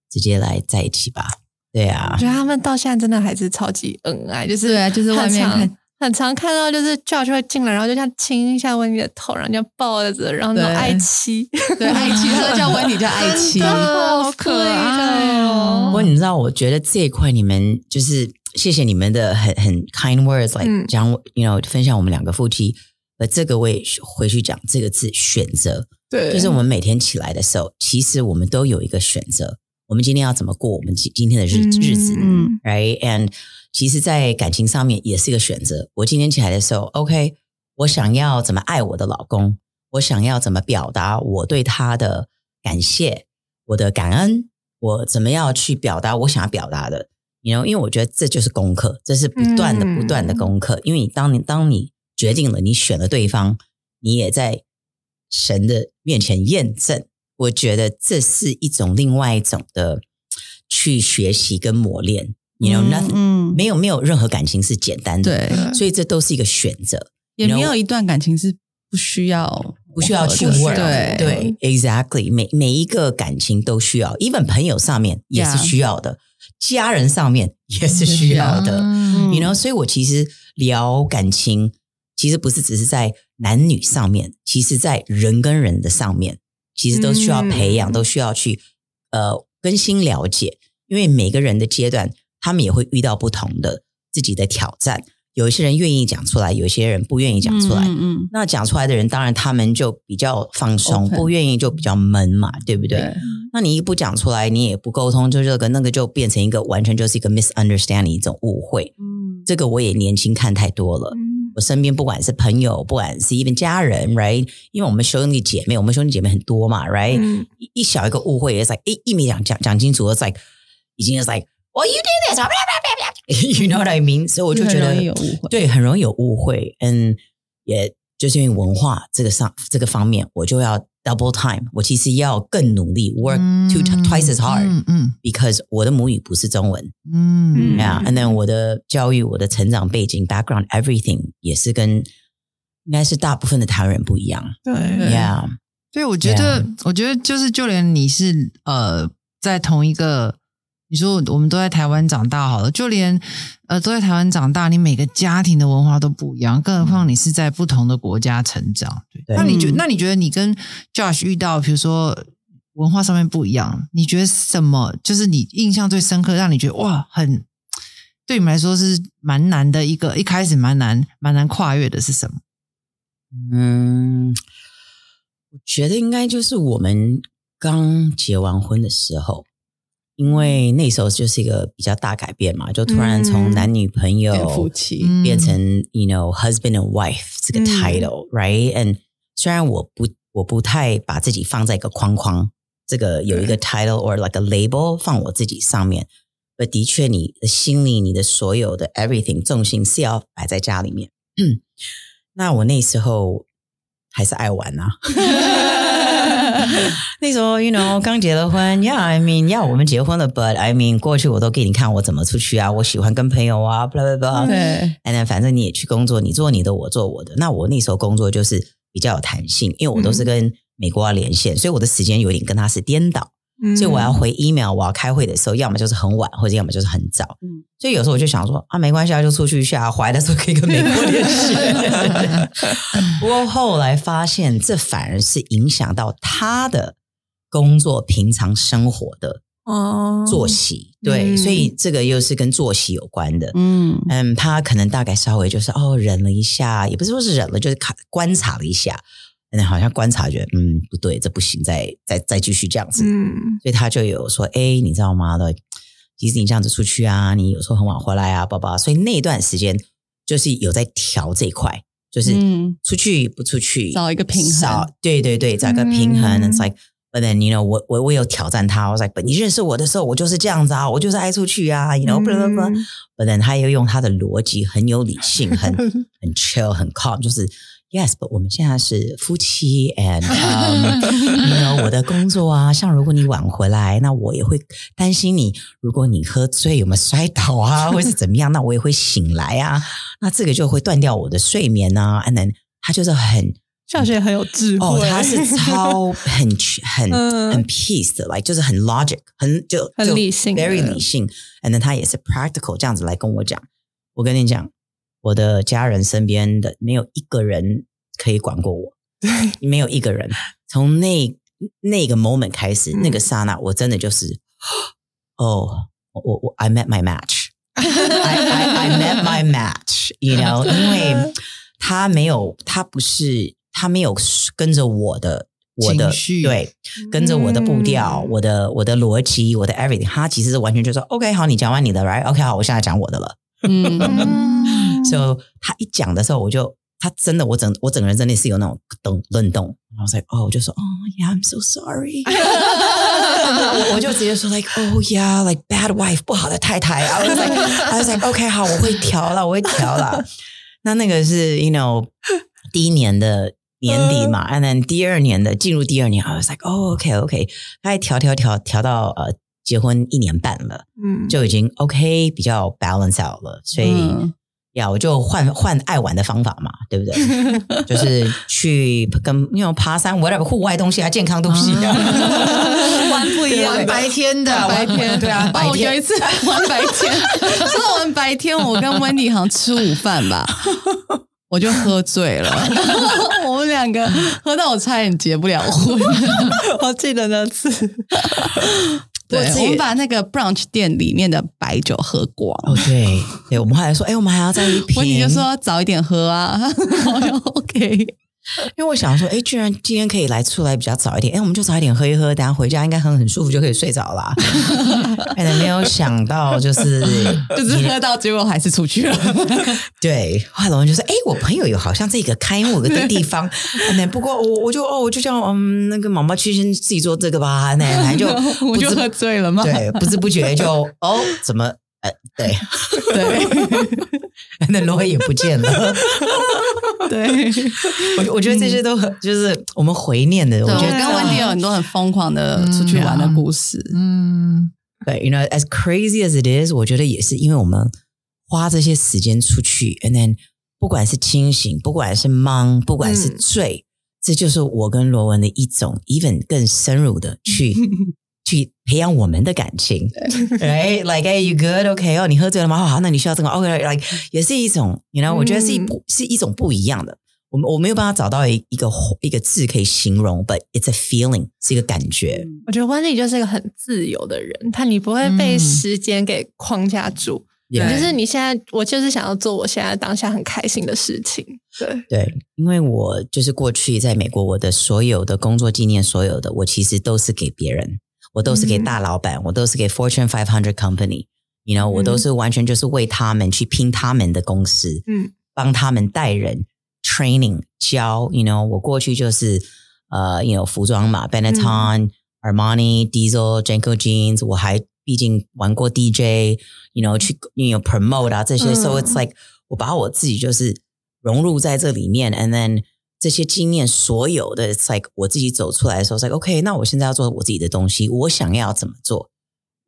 直接来在一起吧，对啊。我觉，得他们到现在真的还是超级恩爱，就是对啊就是外面很常看很常看到，就是 Josh 会进来，然后就像亲一下温妮的头，然后这样抱着，然后那种爱妻，对，爱妻，他都叫温迪叫爱 妻。好可爱哦。不过你知道，我觉得这一块你们就是谢谢你们的很很 kind words，来嗯。讲、you know 分享我们两个夫妻。呃，这个我也回去讲这个字选择，对，就是我们每天起来的时候，其实我们都有一个选择，我们今天要怎么过我们今今天的日嗯日子、嗯 r i g h t and 其实，在感情上面也是一个选择。我今天起来的时候，OK，我想要怎么爱我的老公，我想要怎么表达我对他的感谢，我的感恩，我怎么样去表达我想要表达的。you know，因为我觉得这就是功课，这是不断的、嗯不断的功课。因为你当你当你决定了，你选了对方，你也在神的面前验证。我觉得这是一种另外一种的去学习跟磨练。You know, 嗯 nothing、嗯没有没有任何感情是简单的，对，所以这都是一个选择，也没有一段感情是不需要不需要去不需 work。对对，exactly，每每一个感情都需要，even 朋友上面也是需要的家人上面也是需要的。嗯 you know，所以我其实聊感情，其实不是只是在男女上面，其实在人跟人的上面，其实都需要培养，嗯都需要去呃更新了解，因为每个人的阶段，他们也会遇到不同的自己的挑战。有一些人愿意讲出来，有一些人不愿意讲出来。嗯嗯那讲出来的人，当然他们就比较放松，不愿意就比较闷嘛，对不对？对那你一不讲出来，你也不沟通，就这个那个就变成一个完全就是一个 misunderstanding 一种误会。嗯这个我也年轻看太多了。嗯我身边不管是朋友，不管是 even 家人，right？因为我们兄弟姐妹，我们兄弟姐妹很多嘛，right？、嗯一一小一个误会，it's like 一一没讲讲讲清楚，it's like 已经 is like well you did this，blah, blah, blah, blah. you know what I mean？所以我就觉很得对，很容易有误会，嗯，也就是因为文化这个上这个方面，我就要 double time，我其实要更努力，work two twice as hard、嗯嗯。because 我的母语不是中文。嗯。Yeah, and then 我的教育、我的成长背景、background、everything 也是跟应该是大部分的台湾人不一样。对，对 Yeah，对，我觉得，我觉得就是，就连你是呃，在同一个，你说我们都在台湾长大好了，就连呃都在台湾长大，你每个家庭的文化都不一样，更何况你是在不同的国家成长。对，对那你觉嗯那你觉得你跟 Josh 遇到，比如说文化上面不一样，你觉得什么就是你印象最深刻，让你觉得哇，很对你们来说是蛮难的一个，一开始蛮难蛮难跨越的是什么？嗯，我觉得应该就是我们刚结完婚的时候，因为那时候就是一个比较大改变嘛，就突然从嗯男女朋友、变夫妻，嗯变成 you know husband and wife 这个嗯 title，right？And 虽然我不我不太把自己放在一个框框，这个有一个 title or like a label 放我自己上面，呃，的确，你的心里，你的所有的 everything 重心是要摆在家里面。那我那时候还是爱玩啊。那时候，you know，刚结了婚，Yeah，I mean，Yeah，我们结婚了，But I mean，过去我都给你看我怎么出去啊，我喜欢跟朋友啊，blah blah blah。对，And then 反正你也去工作，你做你的，我做我的。那我那时候工作就是比较有弹性，因为我都是跟美国要连线，所以我的时间有点跟他是颠倒。所以我要回 email，我要开会的时候，要么就是很晚，或者要么就是很早。嗯，所以有时候我就想说啊，没关系啊，就出去一下，回来的时候可以跟美国联系。不过后来发现，这反而是影响到他的工作、平常生活的哦作息。对，所以这个又是跟作息有关的。嗯嗯，他可能大概稍微就是哦忍了一下，也不是说是忍了，就是看观察了一下。好像观察觉得嗯不对，这不行，再再再继续这样子，嗯，所以他就有说，哎，你知道吗？的，其实你这样子出去啊，你有时候很晚回来啊，宝宝，所以那段时间就是有在调这一块，就是出去不出去，找一个平衡，对对对，找一个平衡。It's like，but then you know，我我我有挑战他，我 like，你认识我的时候，我就是这样子啊，我就是爱出去啊，you know，不不不，but then 他又用他的逻辑，很有理性，很 很 chill，很 calm，就是。Yes，but 我们现在是夫妻，and 你 know 我的工作啊，像如果你晚回来，那我也会担心你。如果你喝醉有没有摔倒啊，或是怎么样，那我也会醒来啊。那这个就会断掉我的睡眠啊。And then 他就是很，小学很有智慧，哦，他是超很很 很 peace 的，like 就是很 logic，很就很理性，very 理性。And then 他也是 practical 这样子来跟我讲。我跟你讲。我的家人身边的没有一个人可以管过我，没有一个人。从那那个 moment 开始，那个刹那，我真的就是哦，我我 I met my match，I I I met my match，you know，因为他没有，他不是，他没有跟着我的我的对，跟着我的步调，我的我的逻辑，我的 everything，他其实是完全就说 OK，好，你讲完你的，right？OK，好，我现在讲我的了。嗯，所以他一讲的时候，我就他真的，我整我整个人真的是有那种噔愣动，然后说哦，我就说哦，Yeah，I'm so sorry，我就直接说 like oh yeah，like bad wife，不好的太太啊，我 was like，I was like OK，好，我会调了，我会调了。那那个是 you know 第一年的年底嘛，and then 第二年的进入第二年，I was like oh OK OK，他调调调调到呃。结婚一年半了，嗯，就已经 OK，比较 balance out 了，所以呀，我就换换爱玩的方法嘛，对不对？就是去跟那种爬山，whatever 户外东西啊，健康东西啊，玩不一样，白天的，白天对啊，哦，有一次玩白天，说玩白天，我跟温迪好像吃午饭吧，我就喝醉了，我们两个喝到我差点结不了婚，我记得那次。对，我们把那个 brunch 店里面的白酒喝光。哦，对，对，我们后来说，哎，我们还要再一 瓶。我就说早一点喝啊。OK。因为我想说，哎，居然今天可以来出来比较早一点，哎，我们就早一点喝一喝，等下回家应该很很舒服，就可以睡着了。可能没有想到，就是 就是喝到，结果还是出去了。对，后来我们就说，哎，我朋友有好像这个开幕的地方，那不过我我就哦，我就叫嗯那个毛毛去先自己做这个吧，那反正就我就喝醉了嘛？对，不知不觉就哦，怎么？对 对，那罗也不见了。对，我我觉得这些都很就是我们回念的。我觉得跟温迪有很多很疯狂的出去玩的故事。嗯，对，you know as crazy as it is，我觉得也是因为我们花这些时间出去，and then 不管是清醒，不管是忙，不管是醉，这就是我跟罗文的一种 even 更深入的去。去培养我们的感情，right? Like, are you good? OK，哦，你喝醉了吗？好，那你需要这个。OK，like 也是一种，you know，我觉得是一不是一种不一样的。我们我没有办法找到一一个一个字可以形容，but it's a feeling，是一个感觉。我觉得温丽就是一个很自由的人，他你不会被时间给框架住，就是你现在我就是想要做我现在当下很开心的事情。对对，因为我就是过去在美国，我的所有的工作经验，所有的我其实都是给别人。我都是给大老板，我都是给 Fortune Five Hundred Company，you know，我都是完全就是为他们去拼他们的公司，嗯，帮他们带人 training 教，you know，我过去就是呃，you know，服装嘛，Benetton、Armani、Diesel、Janko Jeans，我还毕竟玩过 DJ，you know 去 you know promote 啊这些、嗯 s o it's like 我把我自己就是融入在这里面，and then 这些经验所有的，it's like 我自己走出来的时候 like OK，那我现在要做我自己的东西，我想要怎么做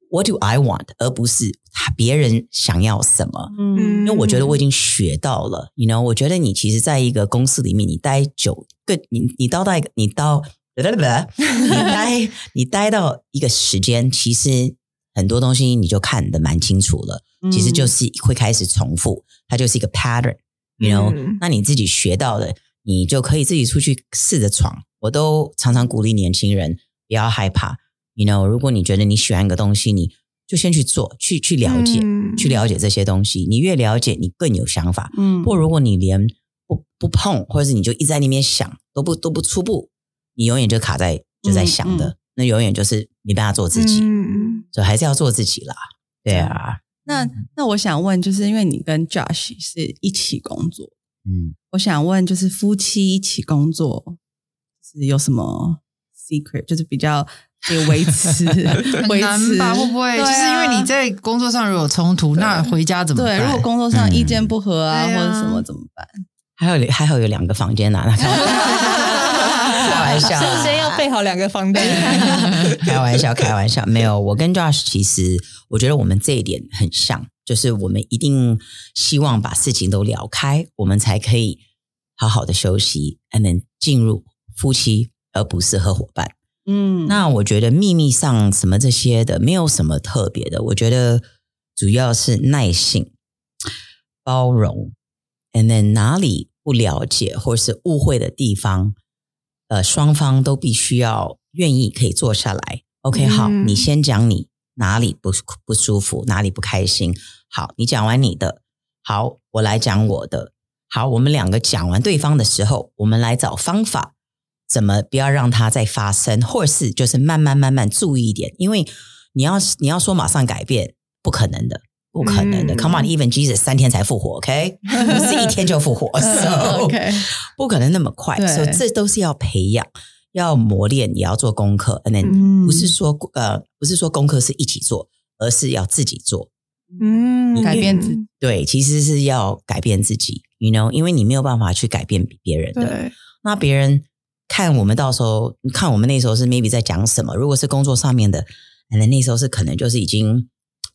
？What do I want？而不是他别人想要什么。嗯因为我觉得我已经学到了，you know，我觉得你其实在一个公司里面，你待久，更你你到到一个你到，你待 你待到一个时间，其实很多东西你就看得蛮清楚了，其实就是会开始重复，它就是一个 pattern，you know，、嗯那你自己学到的，你就可以自己出去试着闯。我都常常鼓励年轻人不要害怕，you know，如果你觉得你喜欢一个东西，你就先去做，去去了解，嗯去了解这些东西。你越了解，你更有想法。嗯或如果你连不不碰，或者是你就一直在那边想，都不都不出步，你永远就卡在就在想的，嗯那永远就是没办法做自己，嗯所以还是要做自己啦。对啊，那那我想问，就是因为你跟 Josh 是一起工作，嗯，我想问，就是夫妻一起工作是有什么 secret，就是比较可以维持 很维持难吧？会不会、就是因为你在工作上如果有冲突，那回家怎么办？对，如果工作上意见不合啊，嗯对啊或者什么怎么办？还有还好有两个房间呐、开玩笑，首先要备好两个房间。开玩笑，开玩笑，没有。我跟 Josh 其实，我觉得我们这一点很像，就是我们一定希望把事情都聊开，我们才可以好好的休息才能进入夫妻，而不是合伙伴。嗯，那我觉得秘密上什么这些的，没有什么特别的。我觉得主要是耐性、包容，and then 哪里不了解或是误会的地方，呃，双方都必须要愿意可以坐下来。OK，好，嗯你先讲你哪里不不舒服，哪里不开心。好，你讲完你的，好，我来讲我的。好，我们两个讲完对方的时候，我们来找方法，怎么不要让它再发生，或是就是慢慢慢慢注意一点，因为你要你要说马上改变，不可能的，不可能的。嗯 Come on，even Jesus 三天才复活，OK，不是一天就复活，so OK，不可能那么快，所以这都是要培养。要磨练，也要做功课，and then 嗯不是说呃，不是说功课是一起做，而是要自己做。嗯改变自己。对，其实是要改变自己，you know，因为你没有办法去改变别人的。对，那别人看我们到时候看我们那时候是 maybe 在讲什么，如果是工作上面的，那那时候是可能就是已经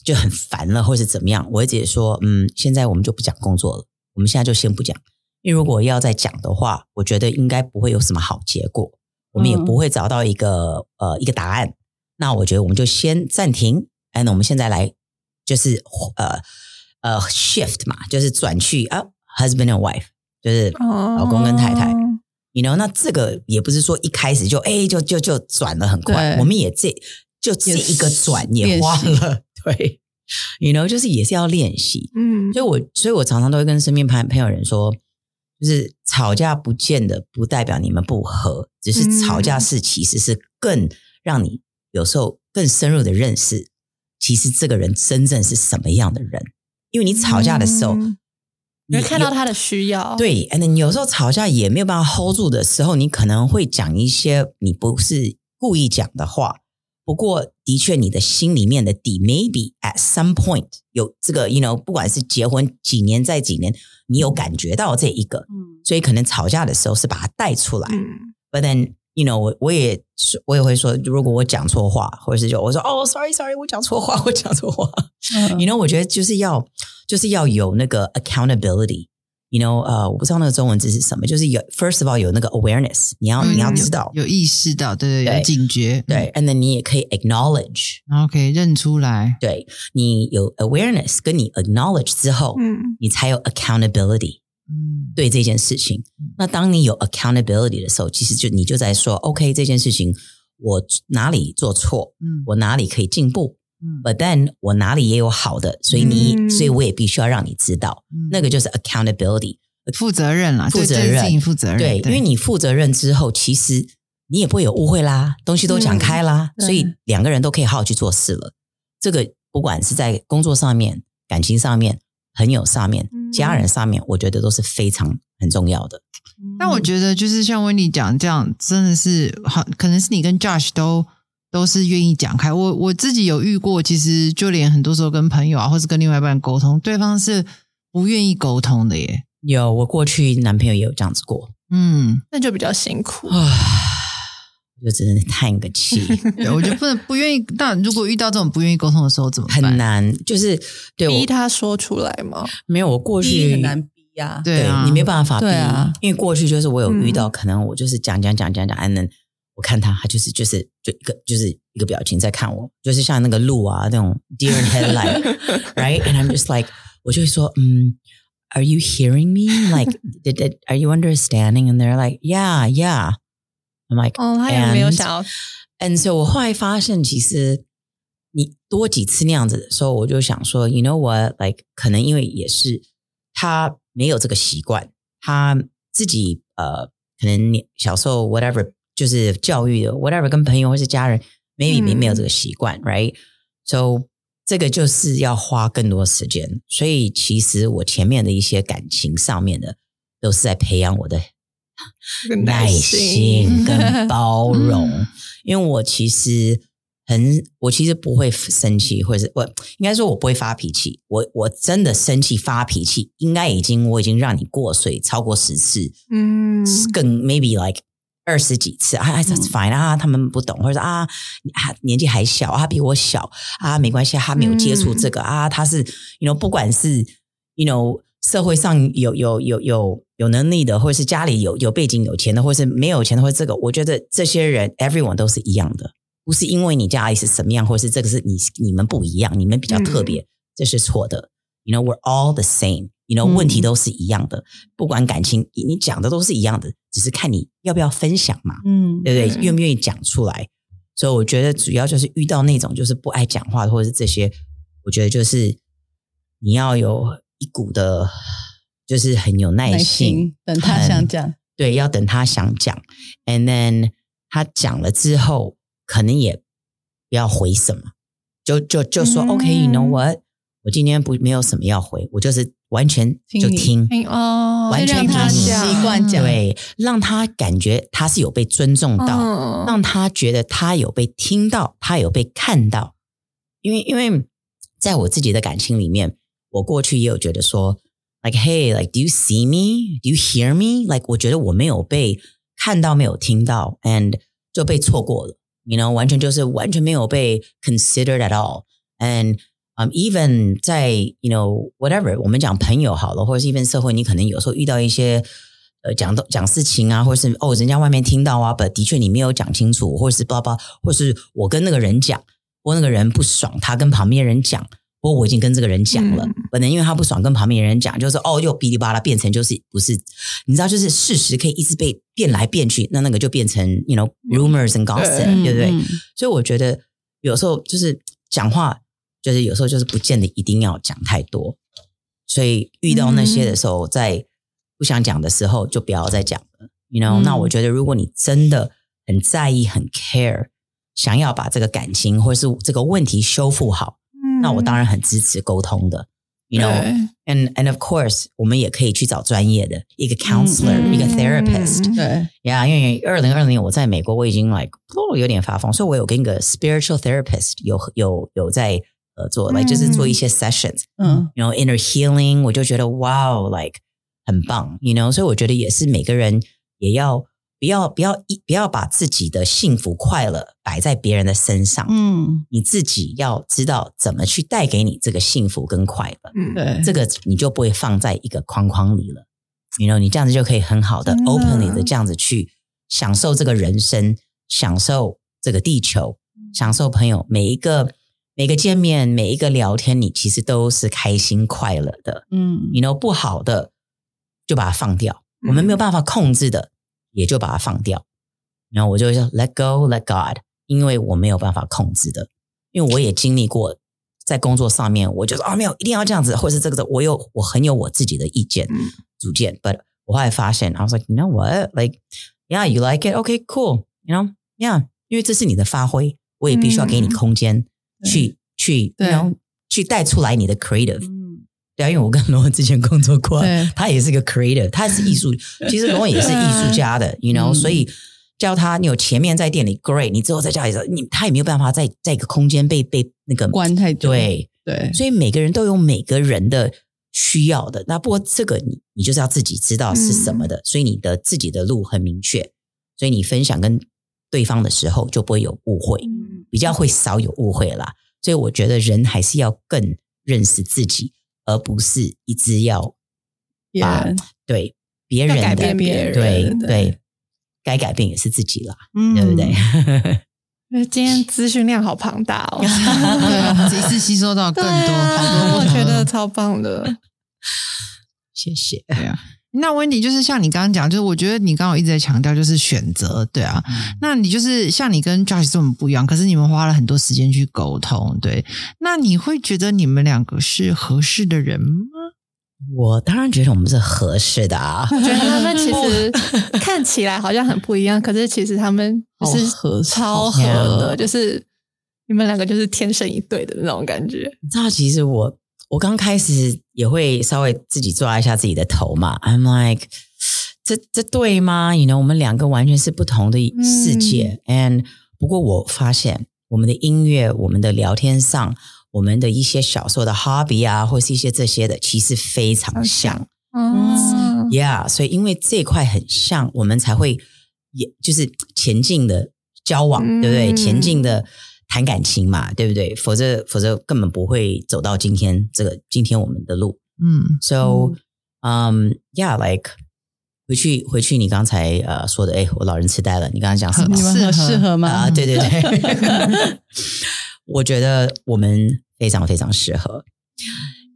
就很烦了，或是怎么样，我会直接说，嗯，现在我们就不讲工作了，我们现在就先不讲，因为如果要再讲的话，我觉得应该不会有什么好结果，我们也嗯不会找到一个、呃一个答案。那我觉得我们就先暂停，哎，那我们现在来就是呃呃 shift 嘛，就是转去啊 husband and wife，就是老公跟太太。哦 you know，那这个也不是说一开始就哎就就就转的很快，我们也这就这一个转也花了，对，you know，就是也是要练习。嗯，所以我所以我常常都会跟身边朋朋友人说，就是吵架不见得不代表你们不和，只是嗯吵架是其实是更让你有时候更深入的认识，其实这个人真正是什么样的人。因为你吵架的时候，嗯你看到他的需要，，对，and then 有时候吵架也没有办法 hold 住的时候，你可能会讲一些你不是故意讲的话。不过，的确，你的心里面的底，maybe at some point 有这个，you know，不管是结婚几年再几年，你有感觉到这一个，嗯所以可能吵架的时候是把它带出来。嗯 But then you know，我我也是，我也会说，如果我讲错话，或者是就我说哦，sorry sorry，我讲错话，我讲错话。嗯 you know，我觉得就是要就是要有那个 accountability。You know，呃，我不知道那个中文字是什么，就是有 first of all 有那个 awareness，你要、嗯你要知道，有意识到，对对，对有警觉，对，and then 你也可以 acknowledge，然后可以认出来，对你有 awareness，跟你 acknowledge 之后，嗯你才有 accountability 嗯，对这件事情。那当你有 accountability 的时候，其实就你就在说，OK，这件事情我哪里做错，嗯我哪里可以进步嗯，but then 我哪里也有好的，所以你，嗯所以我也必须要让你知道，嗯那个就是 accountability。负责任啦，负责任负责任，对，因为你负责任之后，其实你也不会有误会啦，东西都讲开啦，嗯所以两个人都可以好好去做事了。这个不管是在工作上面、感情上面、朋友上面、嗯家人上面，我觉得都是非常很重要的。但我觉得就是像温妮讲这样，真的是很，可能是你跟 Josh 都都是愿意讲开。我我自己有遇过，其实就连很多时候跟朋友啊，或是跟另外一半沟通，对方是不愿意沟通的耶。有，我过去男朋友也有这样子过，嗯，那就比较辛苦。就只能叹个气，对我就不能不愿意。那如果遇到这种不愿意沟通的时候怎么办？很难，就是对逼他说出来吗？没有我过逼去很难逼呀。对啊，你没办法逼，对啊因为过去就是我有遇到，嗯可能我就是讲讲讲讲讲，安能我看他，他就是就是就一个就是一个表情在看我，就是像那个鹿啊那种 deer in headlight，right？And I'm just like，我就会说，嗯，Are you hearing me? Like, did, did are you understanding? And they're like, Yeah, yeah. I'm like, 哦，他也没有想要 And so 我后来发现，其实你多几次那样子的时候，我就想说，you know what? Like 可能因为也是他没有这个习惯，他自己呃，可能小时候 whatever 就是教育的 whatever 跟朋友或是家人 maybe 没嗯没有这个习惯、right? So 这个就是要花更多时间，所以其实我前面的一些感情上面的，都是在培养我的这个耐心跟包容，因为我其实很，我其实不会生气，或者是我应该说我不会发脾气。我我真的生气发脾气，应该已经我已经让你过水超过十次，嗯，更 maybe like 二十几次。啊 just fine 啊，他们不懂，或者是啊，他年纪还小，他比我小啊，没关系，他没有接触这个、啊，他是 you know 不管是 you know 社会上有有有有有能力的，或者是家里有有背景有钱的，或者是没有钱的，或者这个，我觉得这些人 everyone 都是一样的，不是因为你家里是什么样，或者是这个是你你们不一样，你们比较特别，这是错的。You know we're all the same. You know 嗯问题都是一样的，不管感情，你你讲的都是一样的，只是看你要不要分享嘛，嗯，对不对？嗯愿不愿意讲出来？所以我觉得主要就是遇到那种就是不爱讲话的，或者是这些，我觉得就是你要有一股的，就是很有耐耐心心，等他想讲。对，要等他想讲，and then 他讲了之后，可能也不要回什么，就就就说、嗯。OK，you know what，我今天不没有什么要回，我就是完全就听哦，完全让他听你习惯讲。对，让他感觉他是有被尊重到，嗯。让他觉得他有被听到，他有被看到。因为因为在我自己的感情里面，我过去也有觉得说，like hey，like do you see me？Do you hear me？like 我觉得我没有被看到，没有听到，and 就被错过了。You know，完全就是完全没有被 considered at all。And um even 在 you know whatever，我们讲朋友好了，或者是 even 社会，你可能有时候遇到一些。呃，讲到讲事情啊，或者是哦，人家外面听到啊，不，的确你没有讲清楚，或者是叭叭，或是我跟那个人讲，或那个人不爽，他跟旁边人讲，或我已经跟这个人讲了嗯，可能因为他不爽，跟旁边人讲，就是哦，又哔哩吧啦，变成就是不是，你知道，就是事实可以一直被变来变去，那那个就变成 you know rumors and gossip，、嗯对不对？嗯所以我觉得有时候就是讲话，就是有时候就是不见得一定要讲太多。所以遇到那些的时候，在不想讲的时候，就不要再讲了。You know，、嗯那我觉得如果你真的很在意、很 care，想要把这个感情或是这个问题修复好，那我当然很支持沟通的。You know，嗯对 and and of course，我们也可以去找专业的一个 counselor，、嗯一个 therapist。嗯对，呀因为二零二零我在美国，我已经 like 哦有点发疯，所以我有跟一个 spiritual therapist 有有有在合作，来、嗯就是做一些 sessions，嗯然后 inner healing，我就觉得哇哦，like 很棒，you know，所以我觉得也是每个人也要不要不要一不要把自己的幸福快乐摆在别人的身上，嗯，你自己要知道怎么去带给你这个幸福跟快乐，嗯。对，这个你就不会放在一个框框里了。You know，你这样子就可以很好的。openly 的这样子去享受这个人生，享受这个地球，享受朋友每一个每个见面，每一个聊天，你其实都是开心快乐的。嗯。You know，不好的就把它放掉，嗯我们没有办法控制的，也就把它放掉。然后我就会说 Let go, let God，因为我没有办法控制的，因为我也经历过在工作上面，我就说啊没有一定要这样子，或者是这个的，我有我很有我自己的意见、嗯。主见，but 我后来发现，I was like you know what? Like yeah you like it? Okay cool. You know? Yeah，因为这是你的发挥，我也必须要给你嗯。空间去、去对。you know 去带出来你的 creative。嗯，对啊，因为我跟罗恩之前工作过，他也是个 creator，他是艺术，其实罗恩也是艺术家的，you know，、嗯。所以教他，你有前面在店里 great，你之后在家里，你他也没有办法在在一个空间被被那个关太久对，对，所以每个人都有每个人的需要的。那不过这个你你就是要自己知道是什么的，所以你的自己的路很明确，所以你分享跟对方的时候就不会有误会，比较会少有误会啦。所以我觉得人还是要更认识自己，而不是一直要把对别人的要改变别人对对对，该改变也是自己啦，嗯对不对？因为今天资讯量好庞大哦，对啊，一次吸收到更多，啊好多我觉得超棒的。谢谢。那温迪就是像你刚刚讲，就是我觉得你刚刚一直在强调就是选择，对啊。那你就是像你跟 Josh 这么不一样，可是你们花了很多时间去沟通，对。那你会觉得你们两个是合适的人吗？我当然觉得我们是合适的啊，我觉得他们其实 看起来好像很不一样，可是其实他们就是合超合的，就是你们两个就是天生一对的那种感觉。你知道，其实我我刚开始也会稍微自己抓一下自己的头嘛。I'm like，这这对吗？You know，我们两个完全是不同的世界。And 不过我发现，我们的音乐、我们的聊天上，我们的一些小时候的 hobby 啊，或是一些这些的，其实非常像。嗯，Yeah，所以因为这一块很像，我们才会也就是前进的交往，嗯对不对？前进的谈感情嘛，对不对？否则否则根本不会走到今天这个今天我们的路。嗯 So，嗯、um,，Yeah，like 回去回去，你刚才呃说的，哎，我老人痴呆了。你刚刚讲什么 你？们很适合适合吗？啊，对对对，我觉得我们非常非常适合，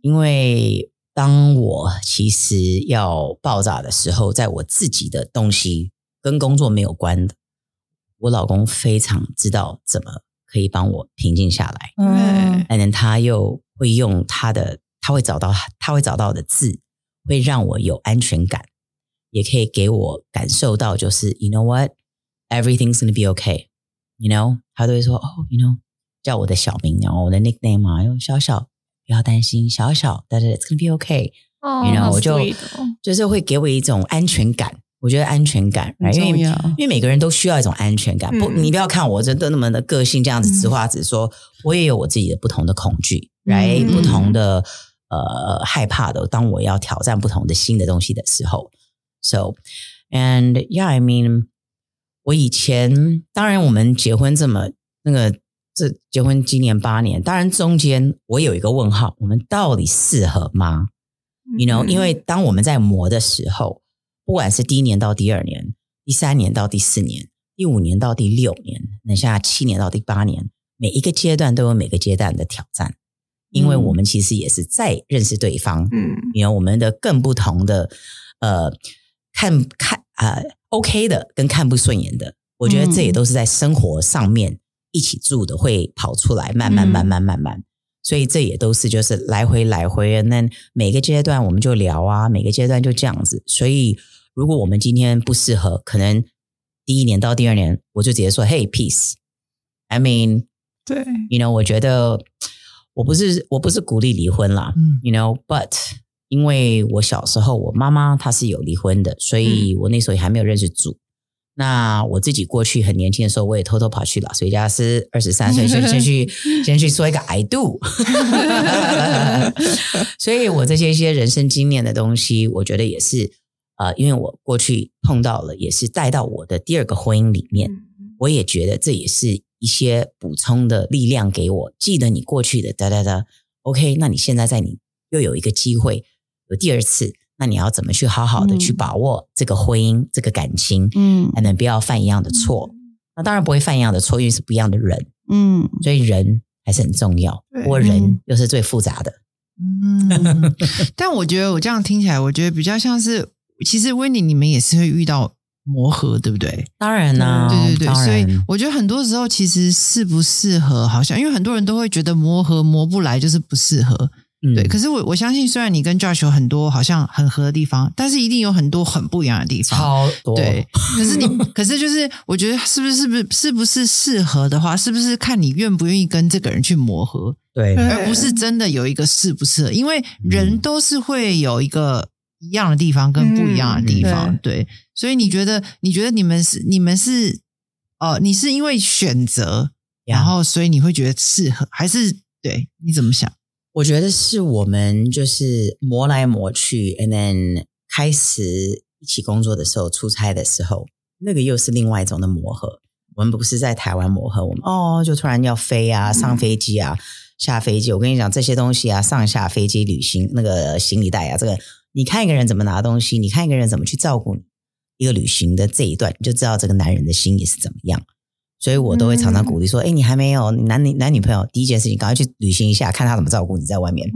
因为当我其实要爆炸的时候，在我自己的东西跟工作没有关的，我老公非常知道怎么可以帮我平静下来，嗯，但是他又会用他的，他会找到他会找到的字，会让我有安全感，也可以给我感受到，就是 you know what everything's gonna be okay。you know，他都会说哦，you know，叫我的小名，然后我的 nickname 啊，哟，小小，不要担心，小小，但是 it's gonna be okay。哦 you know，好我就哦就是会给我一种安全感。我觉得安全感，因为因为每个人都需要一种安全感。不，嗯你不要看我真的那么的个性这样子直话直说，我也有我自己的不同的恐惧嗯不同的呃害怕的。当我要挑战不同的新的东西的时候，so and yeah，I mean，我以前当然我们结婚这么那个这结婚今年八年，当然中间我有一个问号，我们到底适合吗？you know，、嗯因为当我们在磨的时候，不管是第一年到第二年，第三年到第四年，第五年到第六年，等下七年到第八年，每一个阶段都有每个阶段的挑战，因为嗯。我们其实也是在认识对方，嗯有我们的更不同的呃看看呃 OK 的跟看不顺眼的，我觉得这也都是在生活上面一起住的会跑出来，慢慢嗯。慢慢慢慢。所以这也都是就是来回来回，那每个阶段我们就聊啊，每个阶段就这样子。所以如果我们今天不适合，可能第一年到第二年，我就直接说，Hey peace。I mean，对，you know，我觉得我不是我不是鼓励离婚啦，嗯 you know，but 因为我小时候我妈妈她是有离婚的，所以我那时候也还没有认识主。那我自己过去很年轻的时候，我也偷偷跑去拉斯维加斯，二十三岁先先去 先去说一个 I do，所以我这些一些人生经验的东西，我觉得也是呃，因为我过去碰到了，也是带到我的第二个婚姻里面，我也觉得这也是一些补充的力量给我。记得你过去的哒哒哒，OK，那你现在在你又有一个机会，有第二次，那你要怎么去好好的去把握这个婚姻、这个感情，嗯才能不要犯一样的错？那当然不会犯一样的错，因为是不一样的人，嗯，所以人还是很重要。对不过人又是最复杂的。嗯，但我觉得我这样听起来，我觉得比较像是，其实温妮你们也是会遇到磨合，对不对？当然啦、对对对，所以我觉得很多时候其实适不适合，好像因为很多人都会觉得磨合磨不来就是不适合，嗯对。可是我我相信，虽然你跟 Josh 有很多好像很合的地方，但是一定有很多很不一样的地方。超多对，可是你，可是就是，我觉得是不是是不是是不是适合的话，是不是看你愿不愿意跟这个人去磨合，对对而不是真的有一个适不适合，因为人都是会有一个一样的地方跟不一样的地方，对。所以你觉得，你觉得你们是你们是呃，你是因为选择，然后所以你会觉得适合，还是对？你怎么想？我觉得是我们就是磨来磨去，and then 开始一起工作的时候，出差的时候，那个又是另外一种的磨合。我们不是在台湾磨合，我们哦，就突然要飞啊，上飞机啊，下飞机。我跟你讲这些东西啊，上下飞机旅行那个行李袋啊，这个你看一个人怎么拿东西，你看一个人怎么去照顾你一个旅行的这一段，你就知道这个男人的心意是怎么样。所以我都会常常鼓励说：“哎，你还没有男女男女朋友，第一件事情赶快去旅行一下，看他怎么照顾你在外面，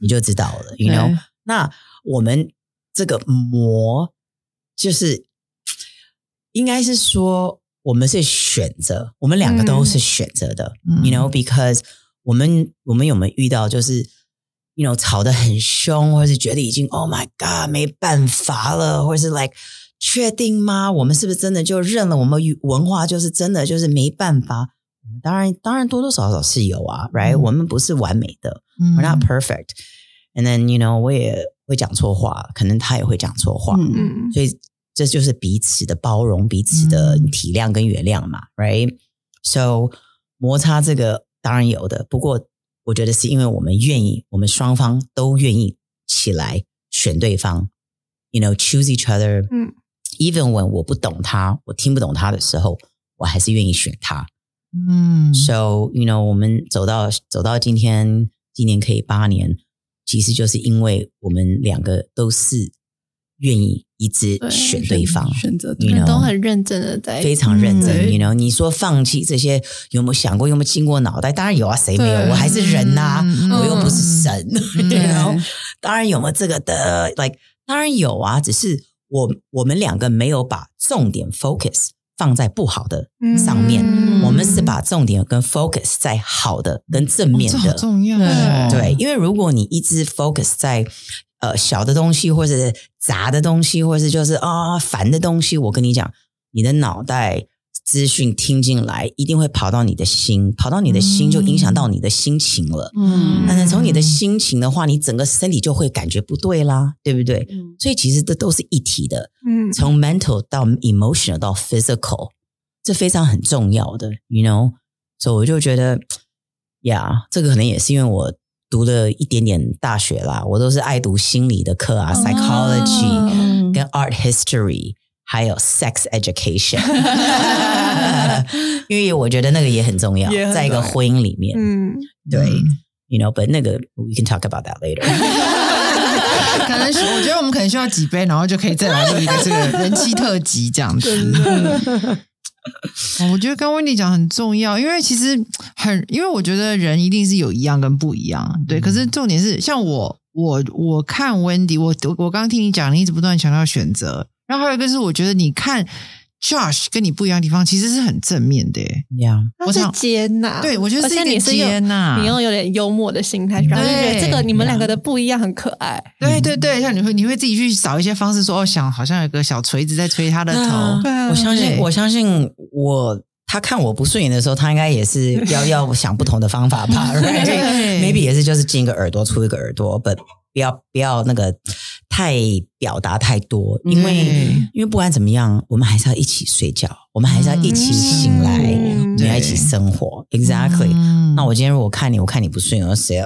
你就知道了。You know？那我们这个磨就是应该是说。”我们是选择，我们两个都是选择的，you know，because 我们我们有没有遇到就是，you know，吵得很凶，或者是觉得已经 oh my god 没办法了，或者是 like 确定吗？我们是不是真的就认了？我们文化就是真的就是没办法。当然，当然多多少少是有啊，right？我们不是完美的，we're not perfect，and then you know，我也会讲错话，可能他也会讲错话，嗯，所以。这就是彼此的包容，彼此的体谅跟原谅嘛，right？So 摩擦这个当然有的，不过我觉得是因为我们愿意，我们双方都愿意起来选对方，you know，choose each other。嗯，even when 我不懂他，我听不懂他的时候，我还是愿意选他。嗯，So you know，我们走到走到今天，今年可以八年，其实就是因为我们两个都是。愿意一直选对方，选择你们都很认真的在，非常认真。你 know，你说放弃这些有没有想过？有没有经过脑袋？当然有啊，谁没有？我还是人呐，我又不是神。当然有没有这个的？like 当然有啊，只是我我们两个没有把重点 focus 放在不好的上面，我们是把重点跟 focus 在好的跟正面的重要。对，因为如果你一直 focus 在呃，小的东西，或者是杂的东西，或者是就是啊烦的东西，我跟你讲，你的脑袋资讯听进来，一定会跑到你的心，跑到你的心就影响到你的心情了。嗯，那从你的心情的话，你整个身体就会感觉不对啦，对不对？嗯，所以其实这都是一体的。嗯，从 mental 到 emotional 到 physical，这非常很重要的，you know。所以我就觉得，呀，这个可能也是因为我。读了一点点大学啦，我都是爱读心理的课啊，psychology 跟 art history，还有 sex education，因为我觉得那个也很重要，在一个婚姻里面，嗯，对，you know，but 那个 we can talk about that later。可能我觉得我们可能需要几杯，然后就可以再来录一个这个人气特辑这样子。我觉得跟温迪讲很重要，因为其实很，因为我觉得人一定是有一样跟不一样，对。可是重点是，像我，我我看温迪，我我我刚刚听你讲，你一直不断强调选择，然后还有一个是，我觉得你看。Josh 跟你不一样的地方，其实是很正面的。呀，我是接纳，对我觉得是你是接纳，你用有点幽默的心态，然后就觉得这个你们两个的不一样很可爱。对对对，像你会你会自己去找一些方式说，哦，想好像有个小锤子在吹他的头。我相信，我相信我他看我不顺眼的时候，他应该也是要要想不同的方法吧。Maybe 也是就是进一个耳朵出一个耳朵，But 不要不要那个。太表达太多，因为因为不管怎么样，我们还是要一起睡觉，我们还是要一起醒来，我们要一起生活。Exactly。那我今天如果看你，我看你不顺眼，谁？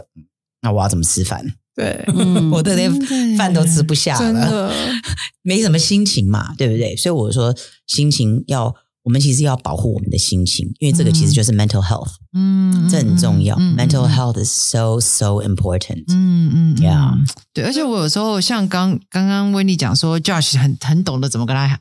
那我要怎么吃饭？对，我的连饭都吃不下了，没什么心情嘛，对不对？所以我说，心情要。我们其实要保护我们的心情，因为这个其实就是 mental health，嗯，这很重要。mental health is so so important。嗯嗯，Yeah，对。而且我有时候像刚刚刚温妮讲说，Josh 很很懂得怎么跟他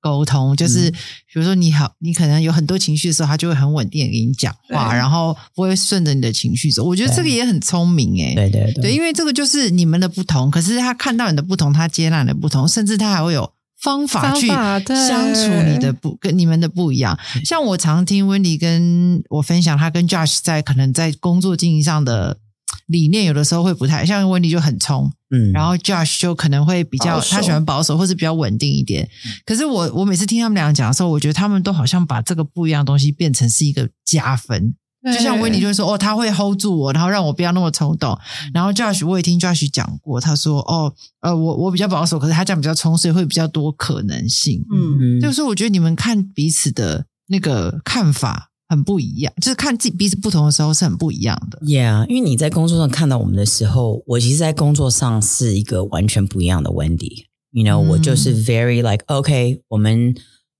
沟通，就是比如说你好，你可能有很多情绪的时候，他就会很稳定的跟你讲话，然后不会顺着你的情绪走。我觉得这个也很聪明，哎，对对对，因为这个就是你们的不同，可是他看到你的不同，他接纳你的不同，甚至他还会有。方法去相处，你的不跟你们的不一样。像我常听温迪跟我分享，他跟 Josh 在可能在工作经营上的理念，有的时候会不太像温迪就很冲，嗯，然后 Josh 就可能会比较他喜欢保守，或是比较稳定一点。可是我我每次听他们两个讲的时候，我觉得他们都好像把这个不一样的东西变成是一个加分。就像维尼就会说，哦，他会 hold 住我，然后让我不要那么冲动。然后 Josh 我也听 Josh 讲过，他说，哦，呃，我我比较保守，可是他这样比较冲，所以会比较多可能性。嗯，嗯就是我觉得你们看彼此的那个看法很不一样，就是看自己彼此不同的时候是很不一样的。Yeah，因为你在工作上看到我们的时候，我其实，在工作上是一个完全不一样的 Wendy。You know，、嗯我就是 very like OK，我们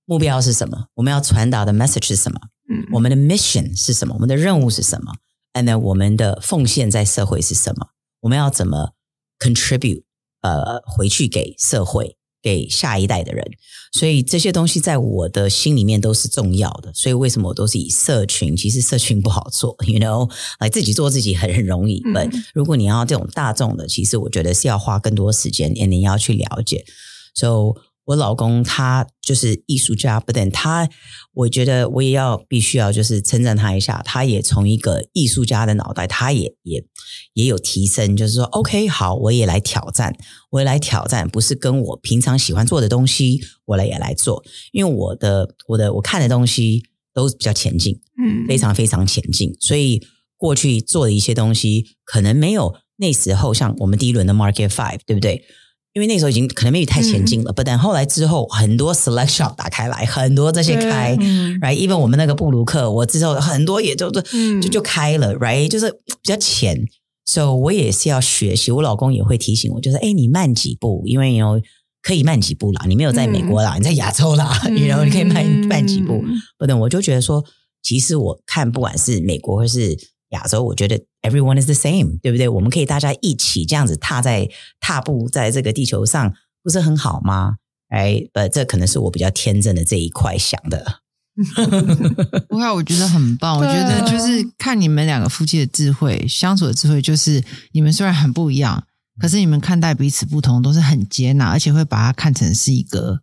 目标是什么？我们要传达的 message 是什么？嗯我们的 mission 是什么？我们的任务是什么？And then 我们的奉献在社会是什么？我们要怎么 contribute 呃回去给社会，给下一代的人？所以这些东西在我的心里面都是重要的。所以为什么我都是以社群？其实社群不好做，you know，来自己做自己很很容易。嗯如果你要这种大众的，其实我觉得是要花更多时间，你要去了解。So 我老公他就是艺术家，but then 他，我觉得我也要必须要就是称赞他一下，他也从一个艺术家的脑袋，他也也也有提升，就是说，OK，好，我也来挑战，我也来挑战，不是跟我平常喜欢做的东西，我来也来做，因为我的我的我看的东西都比较前进，嗯非常非常前进，所以过去做的一些东西，可能没有那时候像我们第一轮的 Market Five，对不对？因为那时候已经可能 maybe 太前进了，不、但后来之后很多 select shop 打开来，很多这些对。开嗯，right？even 我们那个布鲁克，我之后很多也就就嗯。就就开了，right？就是比较浅，so 我也是要学习，我老公也会提醒我，就是哎，你慢几步，因为 you know 可以慢几步啦，你没有在美国啦，你在亚洲啦、嗯 y o u know 你可以慢慢几步，嗯不等，我就觉得说，其实我看不管是美国或是亚洲，我觉得 everyone is the same，对不对？我们可以大家一起这样子踏在踏步在这个地球上，不是很好吗？哎，呃，这可能是我比较天真的这一块想的。不会，我觉得很棒。我觉得就是看你们两个夫妻的智慧，相处的智慧，就是你们虽然很不一样，可是你们看待彼此不同都是很接纳，而且会把它看成是一个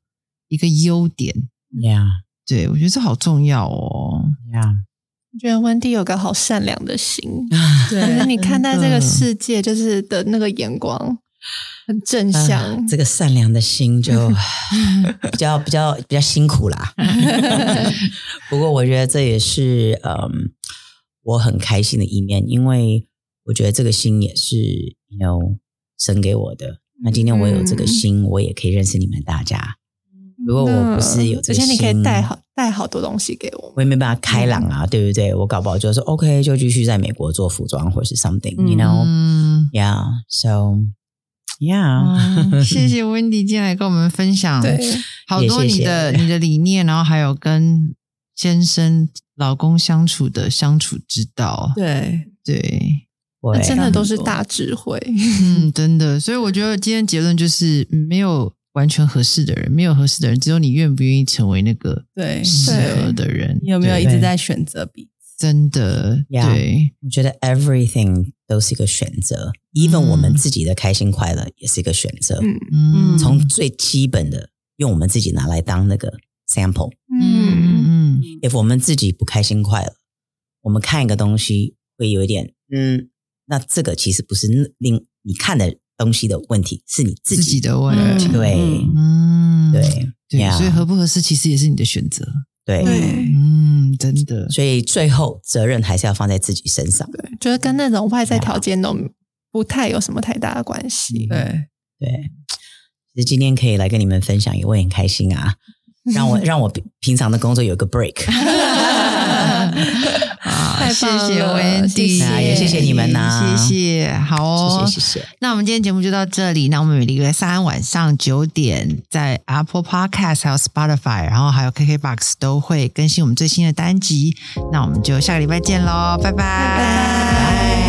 一个优点。Yeah, 对我觉得这好重要哦。yeah，我觉得温蒂有个好善良的心，对可是你看待这个世界就是的那个眼光很正向啊，这个善良的心就 比较比较比较辛苦啦。不过我觉得这也是嗯我很开心的一面，因为我觉得这个心也是 you know 神给我的。那今天我有这个心，我也可以认识你们大家。如果我不是有这些而且你可以带好带好多东西给我。我也没办法开朗啊，对不对？我搞不好就说 OK，就继续在美国做服装或者是 something，you know，yeah，so 嗯，yeah，嗯谢谢温迪今天来跟我们分享，对，好多也谢谢你的 你的理念，然后还有跟先生、老公相处的相处之道。对，对，我那真的都是大智慧。嗯，真的，所以我觉得今天结论就是嗯没有完全合适的人，没有合适的人，只有你愿不愿意成为那个对适合的人。你有没有一直在选择彼此？真的 Yeah 对，我觉得 everything 都是一个选择，even 我们自己的开心快乐也是一个选择。嗯。嗯，从最基本的用我们自己拿来当那个 sample，嗯。嗯嗯 if 我们自己不开心快乐，我们看一个东西会有一点嗯，那这个其实不是令你看的东西的问题，是你自自己的问题，嗯对。嗯，对对，Yeah 所以合不合适其实也是你的选择。对。对。嗯，真的，所以最后责任还是要放在自己身上。对，觉得跟那种外在条件都不太有什么太大的关系。对，对，其实今天可以来跟你们分享，也会很开心啊，让我 让我平平常的工作有个 break。谢谢了 Wendy，谢谢也谢谢你们呐谢谢，好哦，谢谢谢谢。那我们今天节目就到这里。那我们每个礼拜三晚上九点在 Apple Podcast 还有 Spotify，然后还有 KKBox 都会更新我们最新的单集。那我们就下个礼拜见喽，拜拜拜拜